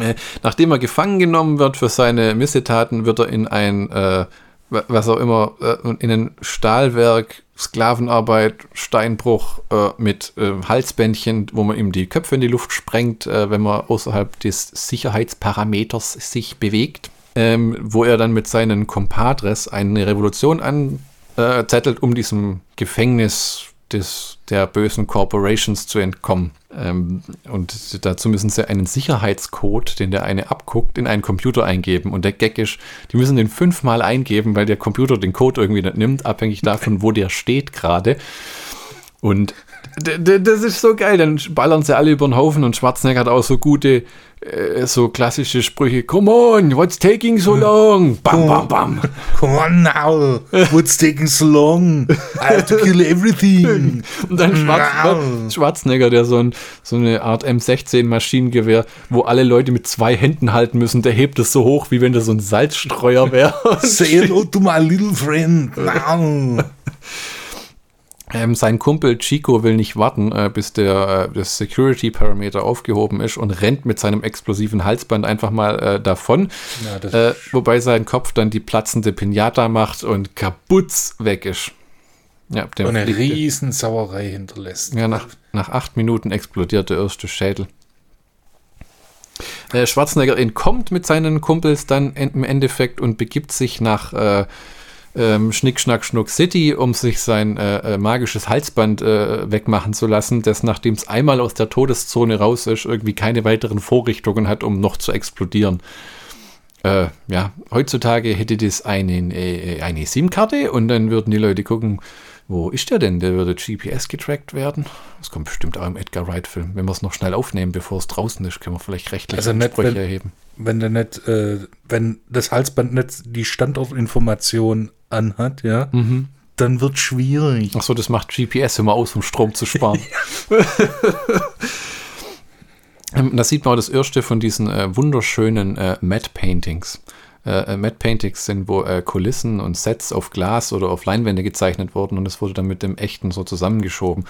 Äh, Nachdem er gefangen genommen wird für seine Missetaten, wird er in ein, äh, was auch immer, äh, in ein Stahlwerk, Sklavenarbeit, Steinbruch äh, mit äh, Halsbändchen, wo man ihm die Köpfe in die Luft sprengt, äh, wenn man außerhalb des Sicherheitsparameters sich bewegt. Ähm, wo er dann mit seinen Compadres eine Revolution anzettelt, um diesem Gefängnis des, der bösen Corporations zu entkommen. Ähm, und dazu müssen sie einen Sicherheitscode, den der eine abguckt, in einen Computer eingeben. Und der Gag ist, die müssen den fünfmal eingeben, weil der Computer den Code irgendwie nicht nimmt, abhängig davon, wo der steht gerade. Und das ist so geil, dann ballern sie alle über den Haufen und Schwarzenegger hat auch so gute, äh, so klassische Sprüche. Come on, what's taking so long? *laughs* Bam, bam, bam. *laughs* Come on now. What's taking so long? I have to kill everything. *laughs* Und dann Schwarz, Schwarzenegger, der so, ein, so eine Art M16-Maschinengewehr, wo alle Leute mit zwei Händen halten müssen, der hebt es so hoch, wie wenn das so ein Salzstreuer wäre. Say hello to my little friend now. Ähm, sein Kumpel Chico will nicht warten, äh, bis der äh, das Security-Parameter aufgehoben ist und rennt mit seinem explosiven Halsband einfach mal äh, davon. Ja, äh, wobei sein Kopf dann die platzende Pinata macht und kaputz weg ist. Ja, Und eine fliegt- riesen Sauerei hinterlässt. Ja, nach, nach acht Minuten explodiert der erste Schädel. Äh, Schwarzenegger entkommt mit seinen Kumpels dann im Endeffekt und begibt sich nach äh, ähm, Schnick, Schnack, Schnuck City, um sich sein äh, äh, magisches Halsband äh, wegmachen zu lassen, das nachdem es einmal aus der Todeszone raus ist, irgendwie keine weiteren Vorrichtungen hat, um noch zu explodieren. Äh, ja, heutzutage hätte das eine, äh, eine SIM-Karte und dann würden die Leute gucken, wo ist der denn? Der würde GPS getrackt werden. Das kommt bestimmt auch im Edgar Wright-Film. Wenn wir es noch schnell aufnehmen, bevor es draußen ist, können wir vielleicht rechtliche Also nicht, Ansprüche wenn- erheben. Wenn der nicht, äh, wenn das Halsband nicht die Standortinformation anhat, ja, dann wird schwierig. Achso, das macht GPS immer aus, um Strom zu sparen. *laughs* Ähm, Da sieht man auch das erste von diesen äh, wunderschönen äh, Matte Paintings. Äh, äh, Matte Paintings sind, wo äh, Kulissen und Sets auf Glas oder auf Leinwände gezeichnet wurden und das wurde dann mit dem echten so zusammengeschoben.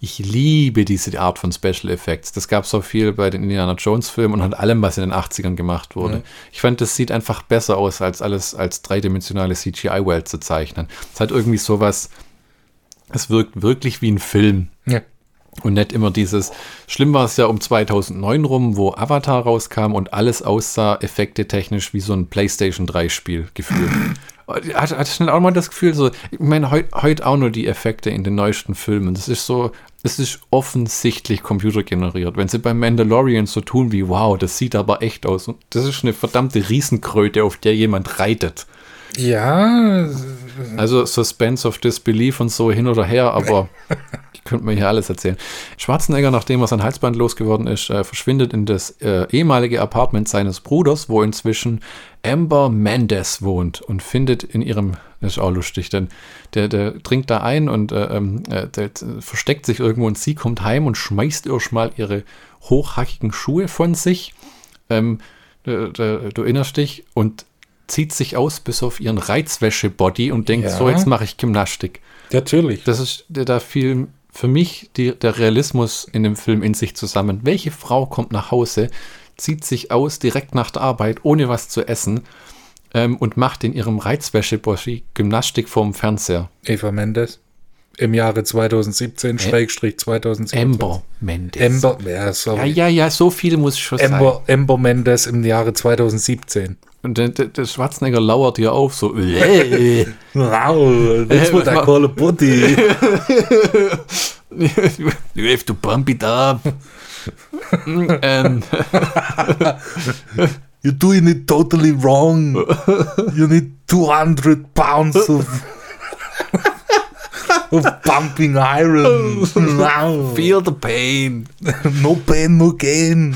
Ich liebe diese Art von Special Effects. Das gab es auch viel bei den Indiana Jones Filmen und an allem, was in den 80ern gemacht wurde. Ich fand, das sieht einfach besser aus, als alles als dreidimensionale CGI-Welt zu zeichnen. Es hat irgendwie sowas, es wirkt wirklich wie ein Film. Ja. Und nicht immer dieses, schlimm war es ja um 2009 rum, wo Avatar rauskam und alles aussah effekte technisch wie so ein PlayStation 3 Spiel gefühlt. *clears throat* Hat, hat schnell auch mal das Gefühl, so, ich meine, heute heut auch nur die Effekte in den neuesten Filmen. Das ist so, es ist offensichtlich computergeneriert. Wenn sie beim Mandalorian so tun wie, wow, das sieht aber echt aus. Und das ist eine verdammte Riesenkröte, auf der jemand reitet. Ja, Also Suspense of Disbelief und so hin oder her, aber *laughs* ich könnte mir hier alles erzählen. Schwarzenegger, nachdem er sein Halsband losgeworden ist, äh, verschwindet in das äh, ehemalige Apartment seines Bruders, wo inzwischen Amber Mendes wohnt und findet in ihrem, das ist auch lustig, denn der, der dringt da ein und äh, ähm, äh, der, äh, versteckt sich irgendwo und sie kommt heim und schmeißt erstmal ihre hochhackigen Schuhe von sich. Ähm, du, du, du erinnerst dich und zieht sich aus bis auf ihren Reizwäsche-Body und denkt, Ja. so, jetzt mache ich Gymnastik. natürlich. Das ist da fiel für mich die, der Realismus in dem Film in sich zusammen. Welche Frau kommt nach Hause, zieht sich aus direkt nach der Arbeit, ohne was zu essen ähm, und macht in ihrem Reizwäsche-Body Gymnastik vorm Fernseher? Eva Mendes. Im Jahre 2017, Schrägstrich 2017. Amber Mendes. Amber, ja, Ja, sorry. ja, ja, so viel muss schon sein. Amber, Amber Mendes im Jahre 2017. Und der, der, der Schwarzenegger lauert ihr auf, so, äh, *laughs* Wow, that's what I call a body. *laughs* you have to pump it up. *laughs* ähm, You're doing it totally wrong. You need 200 pounds of. Pumping Iron. Feel the pain. no pain, no gain.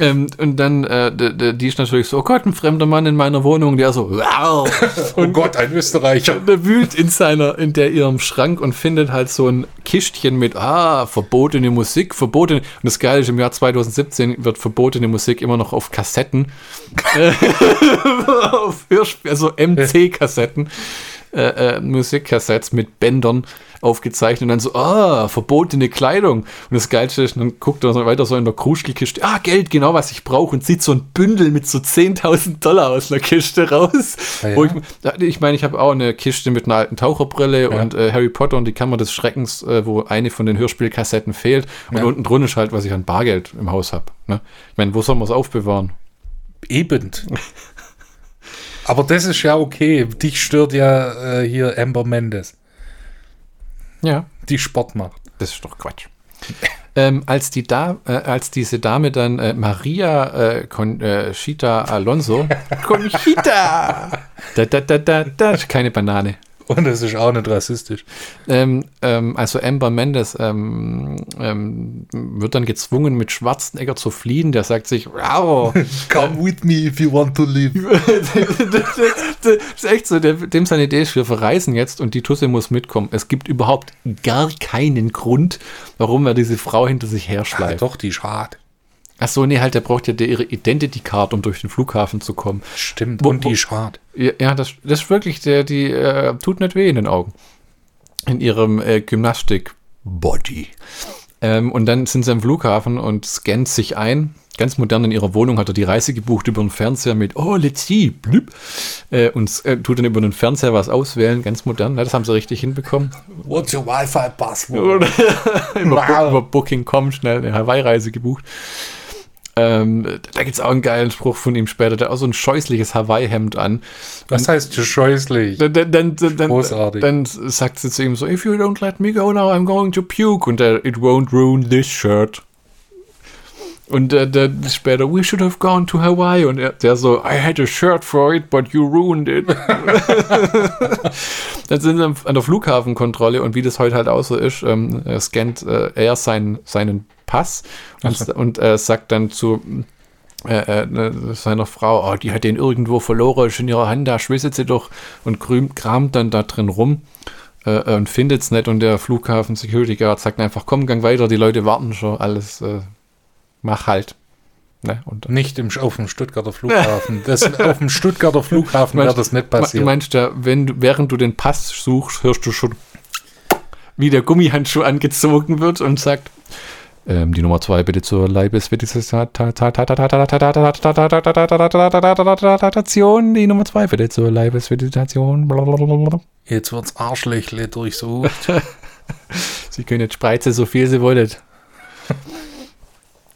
Ähm, und dann, äh, die ist natürlich so, oh Gott, ein fremder Mann in meiner Wohnung, der so, wow. *laughs* Oh Gott, ein Österreicher. Der wühlt in seiner, in der ihrem Schrank und findet halt so ein Kistchen mit, ah, verbotene Musik, verbotene. Und das Geile ist, im Jahr 2017 wird verbotene Musik immer noch auf Kassetten, *laughs* auf Hörspiel, also MC-Kassetten, äh, äh, Musikkassettes mit Bändern aufgezeichnet und dann so, ah, verbotene Kleidung. Und das Geilste ist, dann guckt er so weiter so in der Kruschelkiste, ah, Geld, genau was ich brauche und zieht so ein Bündel mit so 10.000 Dollar aus einer Kiste raus. Ah, ja? Wo ich ja, ich meine, ich habe auch eine Kiste mit einer alten Taucherbrille und äh, Harry Potter und die Kammer des Schreckens, äh, wo eine von den Hörspielkassetten fehlt. Und Ja. unten drunter ist halt, was ich an Bargeld im Haus habe. Ne? Ich meine, wo soll man es aufbewahren? Eben. *laughs* Aber das ist ja okay. Dich stört ja äh, hier Amber Mendes, Ja, die Sport macht. das ist doch Quatsch. ähm, als, die da, äh, als diese Dame dann äh, Maria äh, Conchita Alonso, *laughs* Conchita, da, da, da, da, da, keine Banane. Und das ist auch nicht rassistisch. Ähm, ähm, also Amber Mendes ähm, ähm, wird dann gezwungen, mit Schwarzenegger zu fliehen. Der sagt sich, wow, *laughs* Come with me if you want to live. *laughs* das ist echt so, dem seine Idee ist, wir verreisen jetzt und die Tusse muss mitkommen. Es gibt überhaupt gar keinen Grund, warum er diese Frau hinter sich Ja, herschleift. doch, die ist hart. Ach so, nee, halt, der braucht ja ihre Identity Card, um durch den Flughafen zu kommen. Stimmt. Und die ist hart. Ja, das, das ist wirklich, der, die äh, tut nicht weh in den Augen. In ihrem äh, Gymnastik-Body. Ähm, und dann sind sie am Flughafen und scannt sich ein. Ganz modern in ihrer Wohnung hat er die Reise gebucht über den Fernseher mit Oh, let's see, blüp. Äh, und äh, tut dann über den Fernseher was auswählen. Ganz modern. Ja, das haben sie richtig hinbekommen. What's your Wi-Fi password? *laughs* über, Wow. über Booking.com schnell eine Hawaii-Reise gebucht. Ähm, da gibt es auch einen geilen Spruch von ihm später. Der hat auch so ein scheußliches Hawaii-Hemd an. Was heißt scheußlich? Dann, dann, dann, Großartig. dann sagt sie zu ihm so, if you don't let me go now, I'm going to puke. Und der, it won't ruin this shirt. Und äh, dann später, we should have gone to Hawaii. Und er, der so, I had a shirt for it, but you ruined it. *laughs* dann sind sie an der Flughafenkontrolle und wie das heute halt auch so ist, ähm, er scannt äh, er seinen, seinen Pass und, und äh, sagt dann zu äh, äh, seiner Frau, oh, die hat den irgendwo verloren, ist in ihrer Hand, da schwisset sie doch und krüm, kramt dann da drin rum äh, äh, und findet es nicht und der Flughafen Security Guard sagt einfach, komm, gang weiter, die Leute warten schon, alles, äh, mach halt. Ne? Und Nicht im, auf dem Stuttgarter Flughafen. Das, auf dem Stuttgarter Flughafen wird das nicht Du passieren. meinst ja, wenn du, während du den Pass suchst, hörst du schon, wie der Gummihandschuh angezogen wird und sagt, ähm, die Nummer zwei bitte zur Leibesvisitation. Die Nummer zwei bitte zur Leibesvisitation. Jetzt wird's Arschlöchle durchsucht. Sie können jetzt spreizen, so viel sie wollen.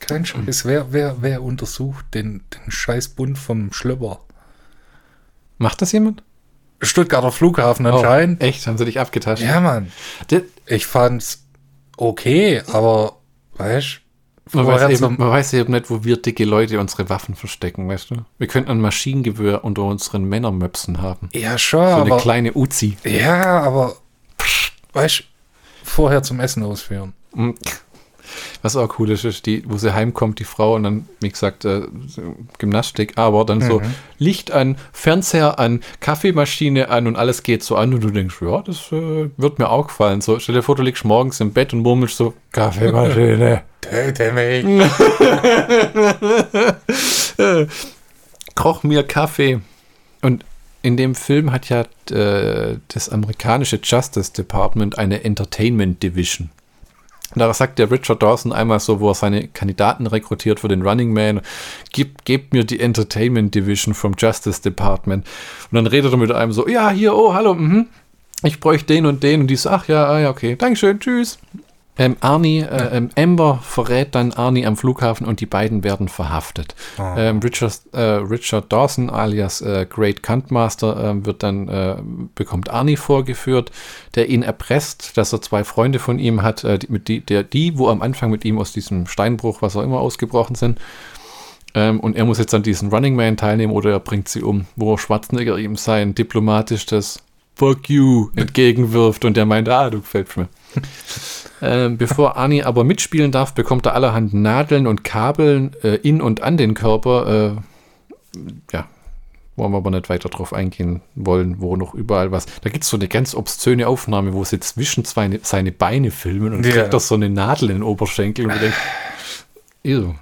Kein Scheiß. Wer, wer, wer untersucht den, den Scheißbund vom Schlöpper? Macht das jemand? Stuttgarter Flughafen anscheinend. Oh, echt, haben sie dich abgetascht? Ja, Mann. Das- Ich fand's okay, aber weißt Man weiß, eben, man weiß eben nicht, wo wir dicke Leute unsere Waffen verstecken, weißt du? Wir könnten ein Maschinengewehr unter unseren Männermöpsen haben. Ja, schon, So eine aber. kleine Uzi. Ja, aber. Weißt vorher zum Essen ausführen. Mm. Was auch cool ist, ist die, wo sie heimkommt, die Frau, und dann, wie gesagt, äh, Gymnastik, aber dann so Licht an, Fernseher an, Kaffeemaschine an und alles geht so an und du denkst, ja, das äh, wird mir auch gefallen. So, stell dir vor, du liegst morgens im Bett und murmelst so, Kaffeemaschine. *laughs* Töte mich. *laughs* koch mir Kaffee. Und in dem Film hat ja äh, das amerikanische Justice Department eine Entertainment Division. Und da sagt der Richard Dawson einmal so, wo er seine Kandidaten rekrutiert für den Running Man, gebt, gebt mir die Entertainment Division vom Justice Department. Und dann redet er mit einem so, ja, hier, oh, hallo, mhm. ich bräuchte den und den. Und die so, ach ja, ah, ja, okay, Dankeschön, tschüss. Ähm, Arnie, äh, ähm, Amber verrät dann Arnie am Flughafen und die beiden werden verhaftet. Ähm, Richard, äh, Richard Dawson alias äh, Great Kantmaster ähm, wird dann, äh, bekommt Arnie vorgeführt, der ihn erpresst, dass er zwei Freunde von ihm hat, äh, die, mit die, der, die, wo am Anfang mit ihm aus diesem Steinbruch, was auch immer, ausgebrochen sind. Ähm, und er muss jetzt an diesen Running Man teilnehmen oder er bringt sie um, wo Schwarzenegger ihm sein diplomatisches fuck you entgegenwirft und der meint, ah, du gefällst mir. Ähm, bevor Arnie aber mitspielen darf, bekommt er allerhand Nadeln und Kabeln äh, in und an den Körper. Äh, ja, wollen wir aber nicht weiter drauf eingehen wollen, wo noch überall was. Da gibt es so eine ganz obszöne Aufnahme, wo sie zwischen zwei, seine Beine filmen und ja. kriegt doch so eine Nadel in den Oberschenkel und du denkst, ew.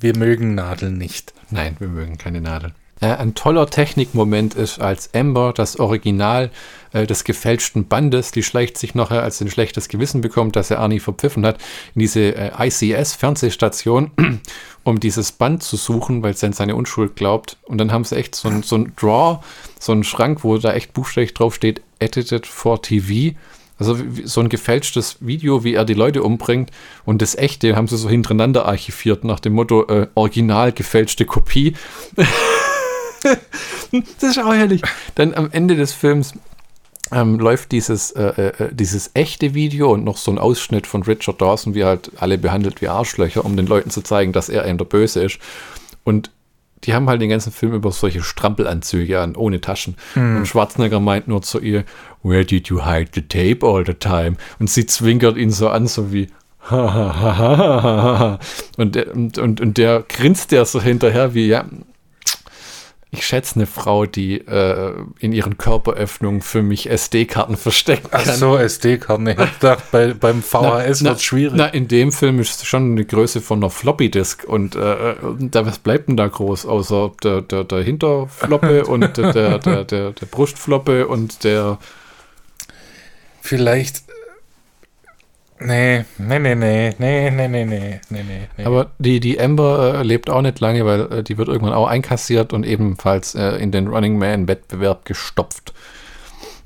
Wir mögen Nadeln nicht. Nein, wir mögen keine Nadeln. Äh, ein toller Technikmoment ist, als Amber das Original äh, des gefälschten Bandes, die schleicht sich nachher, als ein schlechtes Gewissen bekommt, dass er Arnie verpfiffen hat, in diese äh, ICS-Fernsehstation, *clears throat* um dieses Band zu suchen, weil sie an seine Unschuld glaubt. Und dann haben sie echt so ein, so ein Draw, so einen Schrank, wo da echt buchstäblich drauf steht, Edited for TV. Also so ein gefälschtes Video, wie er die Leute umbringt. Und das echte haben sie so hintereinander archiviert, nach dem Motto äh, Original gefälschte Kopie. *laughs* *laughs* das ist auch herrlich. Dann am Ende des Films ähm, läuft dieses, äh, äh, dieses echte Video und noch so ein Ausschnitt von Richard Dawson, wie er halt alle behandelt wie Arschlöcher, um den Leuten zu zeigen, dass er eben der Böse ist. Und die haben halt den ganzen Film über solche Strampelanzüge an, ohne Taschen. Hm. Und Schwarzenegger meint nur zu ihr, Where did you hide the tape all the time? Und sie zwinkert ihn so an, so wie, und, und, und, und der grinst der so hinterher, wie, ja, ich schätze eine Frau, die äh, in ihren Körperöffnungen für mich SD-Karten verstecken kann. Ach so, SD-Karten. Ich habe gedacht, bei, beim *laughs* VHS wird schwierig. Na, in dem Film ist es schon eine Größe von einer Floppy-Disk. Und äh, da, was bleibt denn da groß, außer der, der, der Hinterfloppe *laughs* und der, der, der, der Brustfloppe und der... Vielleicht Nee, nee, nee, nee, nee, nee, nee, nee, nee, nee. Aber die, die Amber äh, lebt auch nicht lange, weil äh, die wird irgendwann auch einkassiert und ebenfalls äh, in den Running Man-Wettbewerb gestopft.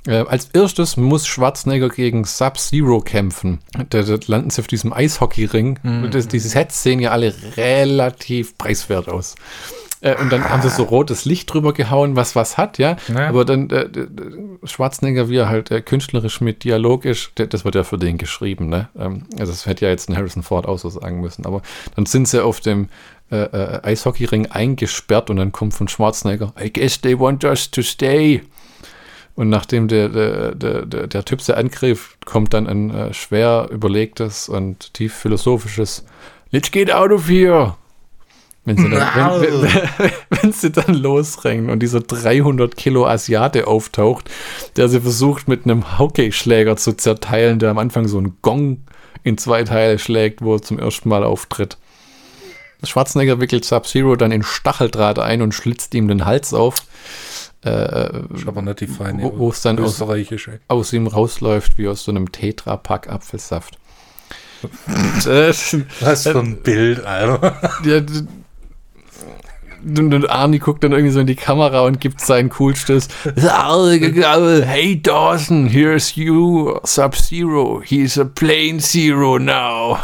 Äh, als erstes muss Schwarzenegger gegen Sub-Zero kämpfen. Da, da, landen sie auf diesem Eishockeyring. Mhm. Das, diese Sets sehen ja alle relativ preiswert aus. Äh, und dann haben sie so rotes Licht drüber gehauen, was was hat, ja. ja. Aber dann äh, Schwarzenegger, wie er halt äh, künstlerisch mit Dialog ist, das wird ja für den geschrieben, ne? Ähm, also das hätte ja jetzt ein Harrison Ford auch so sagen müssen. Aber dann sind sie auf dem äh, äh, Eishockeyring eingesperrt und dann kommt von Schwarzenegger, I guess they want us to stay. Und nachdem der, der, der, der, der Typ sie angriff, kommt dann ein äh, schwer überlegtes und tief philosophisches Let's get out of here. Wenn sie, dann, wenn, wenn, *laughs* wenn, sie dann losrennen und dieser 300 Kilo Asiate auftaucht, der sie versucht mit einem Hockeyschläger zu zerteilen, der am Anfang so einen Gong in zwei Teile schlägt, wo er zum ersten Mal auftritt. Schwarzenegger wickelt Sub-Zero dann in Stacheldraht ein und schlitzt ihm den Hals auf. Äh, aber nicht die feine, wo es dann aus, aus, ihm rausläuft, wie aus so einem Tetra-Pack Apfelsaft. Und, *laughs* äh, Was für ein Bild, Alter. Ja, *laughs* und Arnie guckt dann irgendwie so in die Kamera und gibt seinen coolstes *laughs* Hey Dawson, here's you, Sub-Zero. He's a plain Zero now.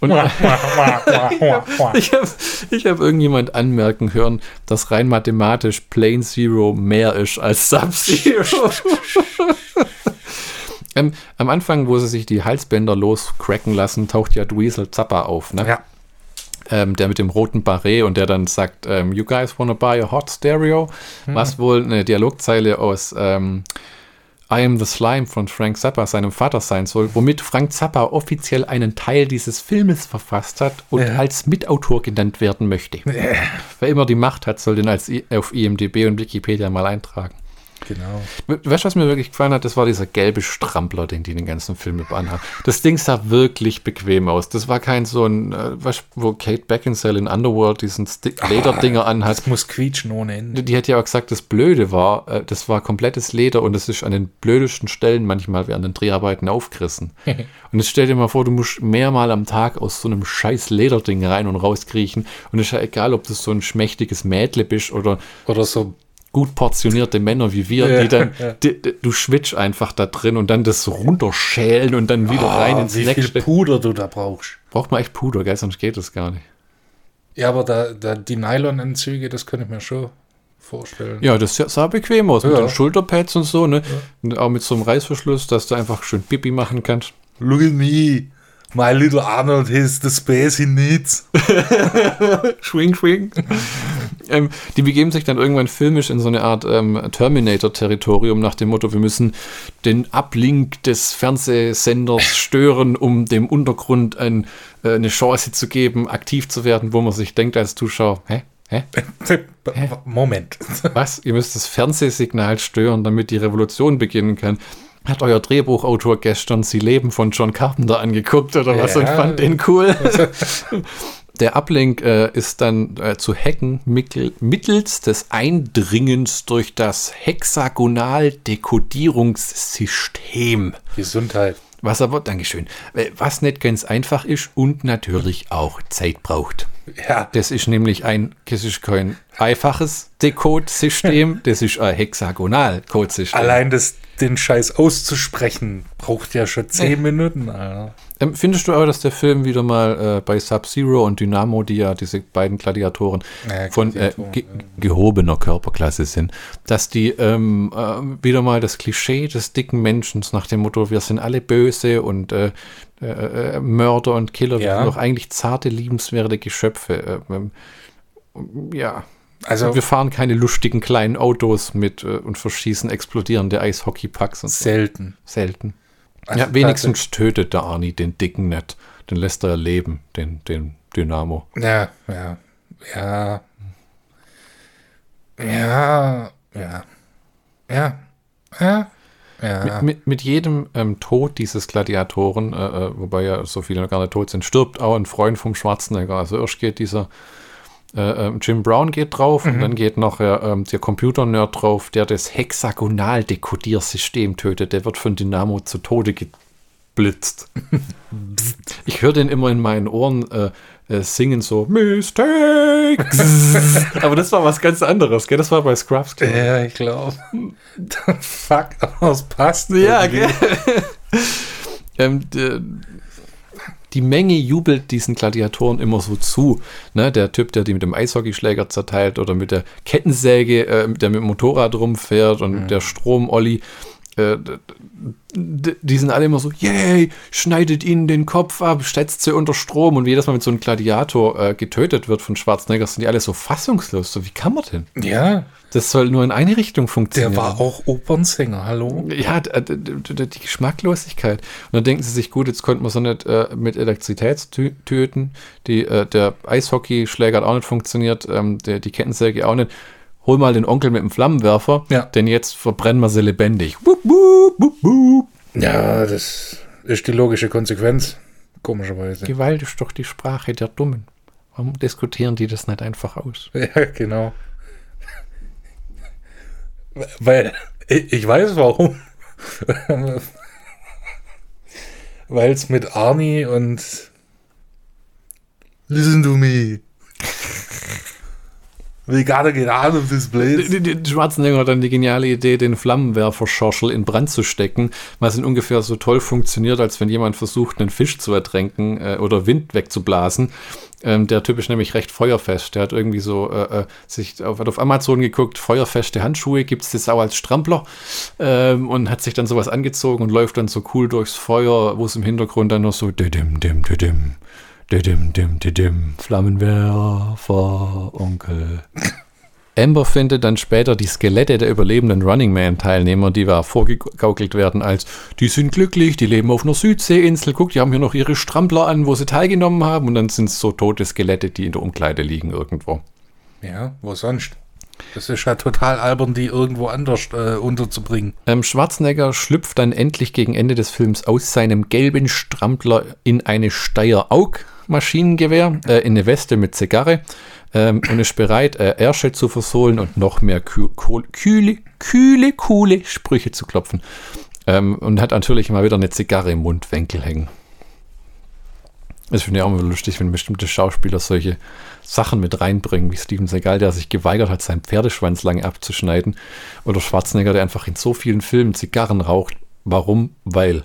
Und *laughs* ich habe ich hab irgendjemand anmerken hören, dass rein mathematisch Plain Zero mehr ist als Sub-Zero. *laughs* ähm, am Anfang, wo sie sich die Halsbänder loscracken lassen, taucht ja Dweezil Zappa auf. Ne? Ja ähm, der mit dem roten Barret und der dann sagt, ähm, You guys wanna buy a hot stereo? Hm. Was wohl eine Dialogzeile aus ähm, I am the Slime von Frank Zappa, seinem Vater sein soll, womit Frank Zappa offiziell einen Teil dieses Filmes verfasst hat und ja. als Mitautor genannt werden möchte. Ja. Wer immer die Macht hat, soll den als I auf IMDB und Wikipedia mal eintragen. Genau. Weißt du, was mir wirklich gefallen hat? Das war dieser gelbe Strampler, den die den ganzen Film über anhaben. Das Ding sah wirklich bequem aus. Das war kein so ein, äh, weißt, wo Kate Beckinsale in Underworld diesen Lederdinger anhat. Das muss quietschen ohne Ende. Die hat ja auch gesagt, das Blöde war, äh, das war komplettes Leder und es ist an den blödesten Stellen manchmal während den Dreharbeiten aufgerissen. *laughs* und jetzt stell dir mal vor, du musst mehrmal am Tag aus so einem scheiß Lederding rein und rauskriechen. Und es ist ja egal, ob du so ein schmächtiges Mädle bist oder, oder so gut portionierte Männer wie wir, ja, die dann, ja. die, die, du schwitzt einfach da drin und dann das runterschälen und dann wieder oh, rein ins Wie viel Puder du da brauchst. Braucht man echt Puder, gell? sonst geht das gar nicht. Ja, aber da, da die Nylon-Anzüge, das könnte ich mir schon vorstellen. Ja, das sah bequem aus, ja. mit den Schulterpads und so, ne? Und auch mit so einem Reißverschluss, dass du einfach schön Pipi machen kannst. Look at me. My little Arnold has the space he needs. *laughs* schwing, schwing. *laughs* ähm, die begeben sich dann irgendwann filmisch in so eine Art ähm, Terminator-Territorium nach dem Motto, wir müssen den Uplink des Fernsehsenders *laughs* stören, um dem Untergrund ein, äh, eine Chance zu geben, aktiv zu werden, wo man sich denkt als Zuschauer, hä? Hä? *laughs* Moment. *laughs* Was? Ihr müsst das Fernsehsignal stören, damit die Revolution beginnen kann. Hat euer Drehbuchautor gestern Sie leben von John Carpenter angeguckt oder was Ja. und fand den cool? Der Uplink äh, ist dann äh, zu hacken mittel, mittels des Eindringens durch das Hexagonal-Dekodierungssystem. Gesundheit. Was aber, Dankeschön, äh, was nicht ganz einfach ist und natürlich auch Zeit braucht. Ja, Das ist nämlich ein, das ist kein einfaches Decode-System, *laughs* das ist ein Hexagonal-Codesystem. allein das, den Scheiß auszusprechen, braucht ja schon zehn Minuten, Alter. Ähm, findest du aber, dass der Film wieder mal äh, bei Sub-Zero und Dynamo, die ja diese beiden Gladiatoren Ja, von äh, ge gehobener Körperklasse sind, dass die ähm, äh, wieder mal das Klischee des dicken Menschen nach dem Motto, wir sind alle böse und äh, äh, äh, Mörder und Killer, wir Ja. sind doch eigentlich zarte, liebenswerte Geschöpfe. Äh, ähm, ja. Also wir fahren keine lustigen kleinen Autos mit äh, und verschießen explodierende Eishockey-Packs und so. selten. Also ja, wenigstens tötet der Arnie den Dicken nicht. Den lässt er leben, den, den Dynamo. Ja, ja, ja. Ja, ja. Ja, ja, ja. Mit, mit, mit jedem ähm, Tod dieses Gladiatoren, äh, äh, wobei ja so viele noch gar nicht tot sind, stirbt auch ein Freund vom Schwarzenegger. Also erst geht dieser äh, ähm, Jim Brown geht drauf und dann geht noch äh, der Computer-Nerd drauf, der das Hexagonal-Dekodiersystem tötet. Der wird von Dynamo zu Tode geblitzt. *laughs* ich höre den immer in meinen Ohren äh, äh, singen so Mistake. *laughs* Aber das war was ganz anderes, gell? Das war bei Scrubs. glaub. Ja, ich glaube. Fuck, aber es passt. Ja, irgendwie. gell? *laughs* ähm, die Menge jubelt diesen Gladiatoren immer so zu. Ne? Der Typ, der die mit dem Eishockeyschläger zerteilt oder mit der Kettensäge, äh, der mit dem Motorrad rumfährt und der Strom-Olli. Äh, die sind alle immer so, yay, schneidet ihnen den Kopf ab, setzt sie unter Strom und jedes Mal, wenn so ein Gladiator äh, getötet wird von Schwarzenegger, sind die alle so fassungslos. So, wie kann man denn? Ja, Das soll nur in eine Richtung funktionieren. der war auch Opernsänger, hallo? Ja, die Geschmacklosigkeit. Und dann denken sie sich, gut, jetzt konnte man so nicht äh, mit Elektrizität tö- töten. Die, äh, der Eishockeyschläger hat auch nicht funktioniert, ähm, der, die Kettensäge auch nicht. Hol mal den Onkel mit dem Flammenwerfer, Ja. denn jetzt verbrennen wir sie lebendig. Wup, wup, wup, wup. Ja, das ist die logische Konsequenz. Komischerweise. Gewalt ist doch die Sprache der Dummen. Warum diskutieren die das nicht einfach aus? *laughs* Ja, genau. Weil, ich ich weiß warum. *laughs* Weil es mit Arnie und Listen to me. Place. Die- die- die Schwarzenegger hat dann die geniale Idee, den Flammenwerferschorschel in Brand zu stecken, was in ungefähr so toll funktioniert, als wenn jemand versucht, einen Fisch zu ertränken äh, oder Wind wegzublasen. Ähm, der Typ ist nämlich recht feuerfest. Der hat irgendwie so äh, äh, sich auf, hat auf Amazon geguckt, feuerfeste Handschuhe gibt es das auch als Strampler ähm, und hat sich dann sowas angezogen und läuft dann so cool durchs Feuer, wo es im Hintergrund dann noch so didim, dim, didim, didim, dim, didim, Flammenwerfer, Onkel. Amber findet dann später die Skelette der überlebenden Running Man-Teilnehmer, die war vorgegaukelt werden als, die sind glücklich, die leben auf einer Südseeinsel, guck, die haben hier noch ihre Strampler an, wo sie teilgenommen haben und dann sind es so tote Skelette, die in der Umkleide liegen irgendwo. Ja, wo sonst? Das ist ja total albern, die irgendwo anders äh, unterzubringen. Ähm, Schwarzenegger schlüpft dann endlich gegen Ende des Films aus seinem gelben Strampler in eine Steyr-Aug-Maschinengewehr, äh, in eine Weste mit Zigarre ähm, und ist bereit, äh, Ärsche zu versohlen und noch mehr kühle, kühle, coole Sprüche zu klopfen. Ähm, und hat natürlich mal wieder eine Zigarre im Mundwinkel hängen. Das finde ich auch immer lustig, wenn bestimmte Schauspieler solche Sachen mit reinbringen, wie Steven Seagal, der sich geweigert hat, seinen Pferdeschwanz lange abzuschneiden. Oder Schwarzenegger, der einfach in so vielen Filmen Zigarren raucht. Warum? Weil.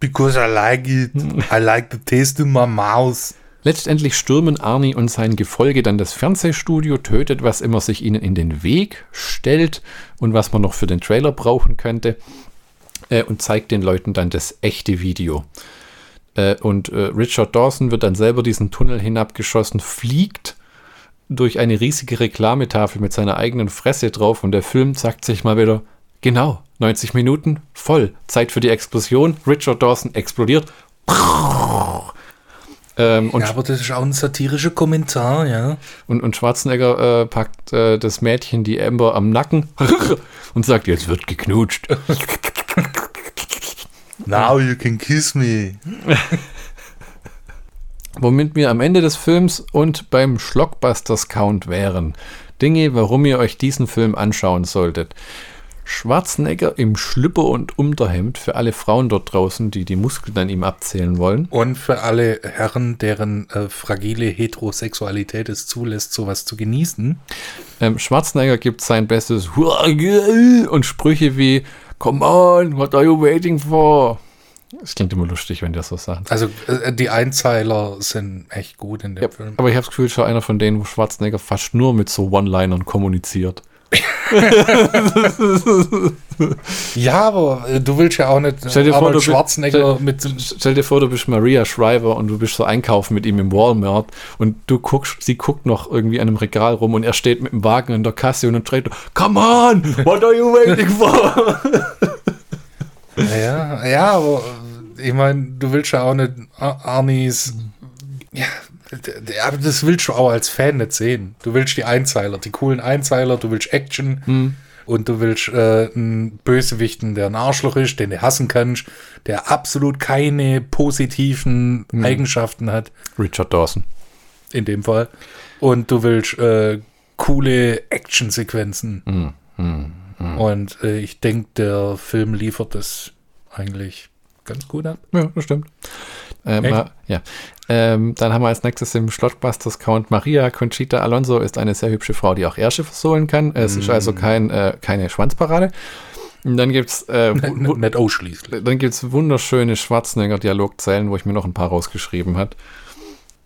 Because I like it. *laughs* I like the taste in my mouth. Letztendlich stürmen Arnie und sein Gefolge dann das Fernsehstudio, tötet, was immer sich ihnen in den Weg stellt und was man noch für den Trailer brauchen könnte äh, und zeigt den Leuten dann das echte Video. Äh, und äh, Richard Dawson wird dann selber diesen Tunnel hinabgeschossen, fliegt durch eine riesige Reklametafel mit seiner eigenen Fresse drauf und der Film sagt sich mal wieder, genau, 90 Minuten, voll, Zeit für die Explosion, Richard Dawson explodiert. Ähm, ja, aber das ist auch ein satirischer Kommentar, ja. und, und Schwarzenegger äh, packt äh, das Mädchen, die Amber, am Nacken *laughs* und sagt, jetzt wird geknutscht. *laughs* Now you can kiss me. *laughs* Womit wir am Ende des Films und beim Schlockbusters-Count wären. Dinge, warum ihr euch diesen Film anschauen solltet. Schwarzenegger im Schlüpper und Unterhemd für alle Frauen dort draußen, die die Muskeln an ihm abzählen wollen. Und für alle Herren, deren äh, fragile Heterosexualität es zulässt, sowas zu genießen. Ähm, Schwarzenegger gibt sein Bestes und Sprüche wie Come on, what are you waiting for? Es klingt immer lustig, wenn der so sagt. Also äh, die Einzeiler sind echt gut in dem Ja, Film. aber ich habe das Gefühl, schon einer von denen, wo Schwarzenegger fast nur mit so One-Linern kommuniziert. *laughs* Ja, aber äh, du willst ja auch nicht Stell dir vor, Arnold du bi- Schwarzenegger stell- mit Stell dir vor, du bist Maria Shriver und du bist so einkaufen mit ihm im Walmart und du guckst, sie guckt noch irgendwie an einem Regal rum und er steht mit dem Wagen an der Kasse und dann schreit, Come on, what are you waiting for? *laughs* Ja, ja, aber äh, ich meine, du willst ja auch nicht Ar- Arnis. Ja, d- aber das willst du auch als Fan nicht sehen. Du willst die Einzeiler, die coolen Einzeiler, du willst Action und du willst äh, einen Bösewichten, der ein Arschloch ist, den du hassen kannst, der absolut keine positiven Eigenschaften hat, Richard Dawson. in dem Fall. Und du willst äh, coole Actionsequenzen. Und äh, ich denke, der Film liefert das eigentlich ganz gut ab. Ja, das stimmt. Echt? ma- ja. Ähm, dann haben wir als nächstes im Schlockbusters Count Maria Conchita Alonso ist eine sehr hübsche Frau, die auch Ärsche versohlen kann. Es ist also kein, äh, keine Schwanzparade. Und dann gibt es äh, wu- wu- nicht ausschließlich. dann gibt's wunderschöne Schwarzenegger-Dialogzeilen, wo ich mir noch ein paar rausgeschrieben habe.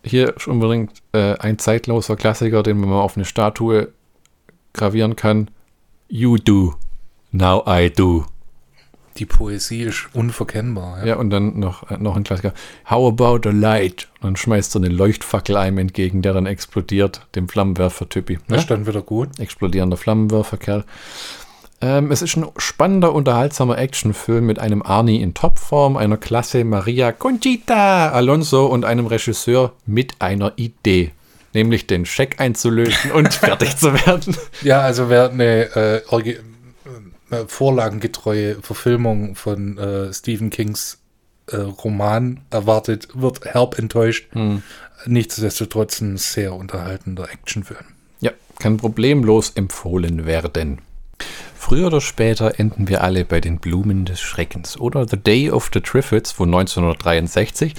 Hier ist unbedingt äh, ein zeitloser Klassiker, den man mal auf eine Statue gravieren kann. You do, now I do. Die Poesie ist unverkennbar. Ja. Ja, und dann noch, äh, noch ein Klassiker. How about a light? Und dann schmeißt er eine Leuchtfackel einem entgegen, der dann explodiert, dem Flammenwerfer-Typi. Das Ja? ist dann wieder gut. Explodierender Flammenwerferkerl. Ähm, es ist ein spannender, unterhaltsamer Actionfilm mit einem Arnie in Topform, einer Klasse Maria Conchita Alonso und einem Regisseur mit einer Idee. Nämlich den Scheck einzulösen und *laughs* fertig zu werden. Ja, also wer eine äh, äh, vorlagengetreue Verfilmung von äh, Stephen Kings äh, Roman erwartet, wird herb enttäuscht. Nichtsdestotrotz ein sehr unterhaltender Actionfilm. Ja, kann problemlos empfohlen werden. Früher oder später enden wir alle bei den Blumen des Schreckens oder The Day of the Triffids von 1963.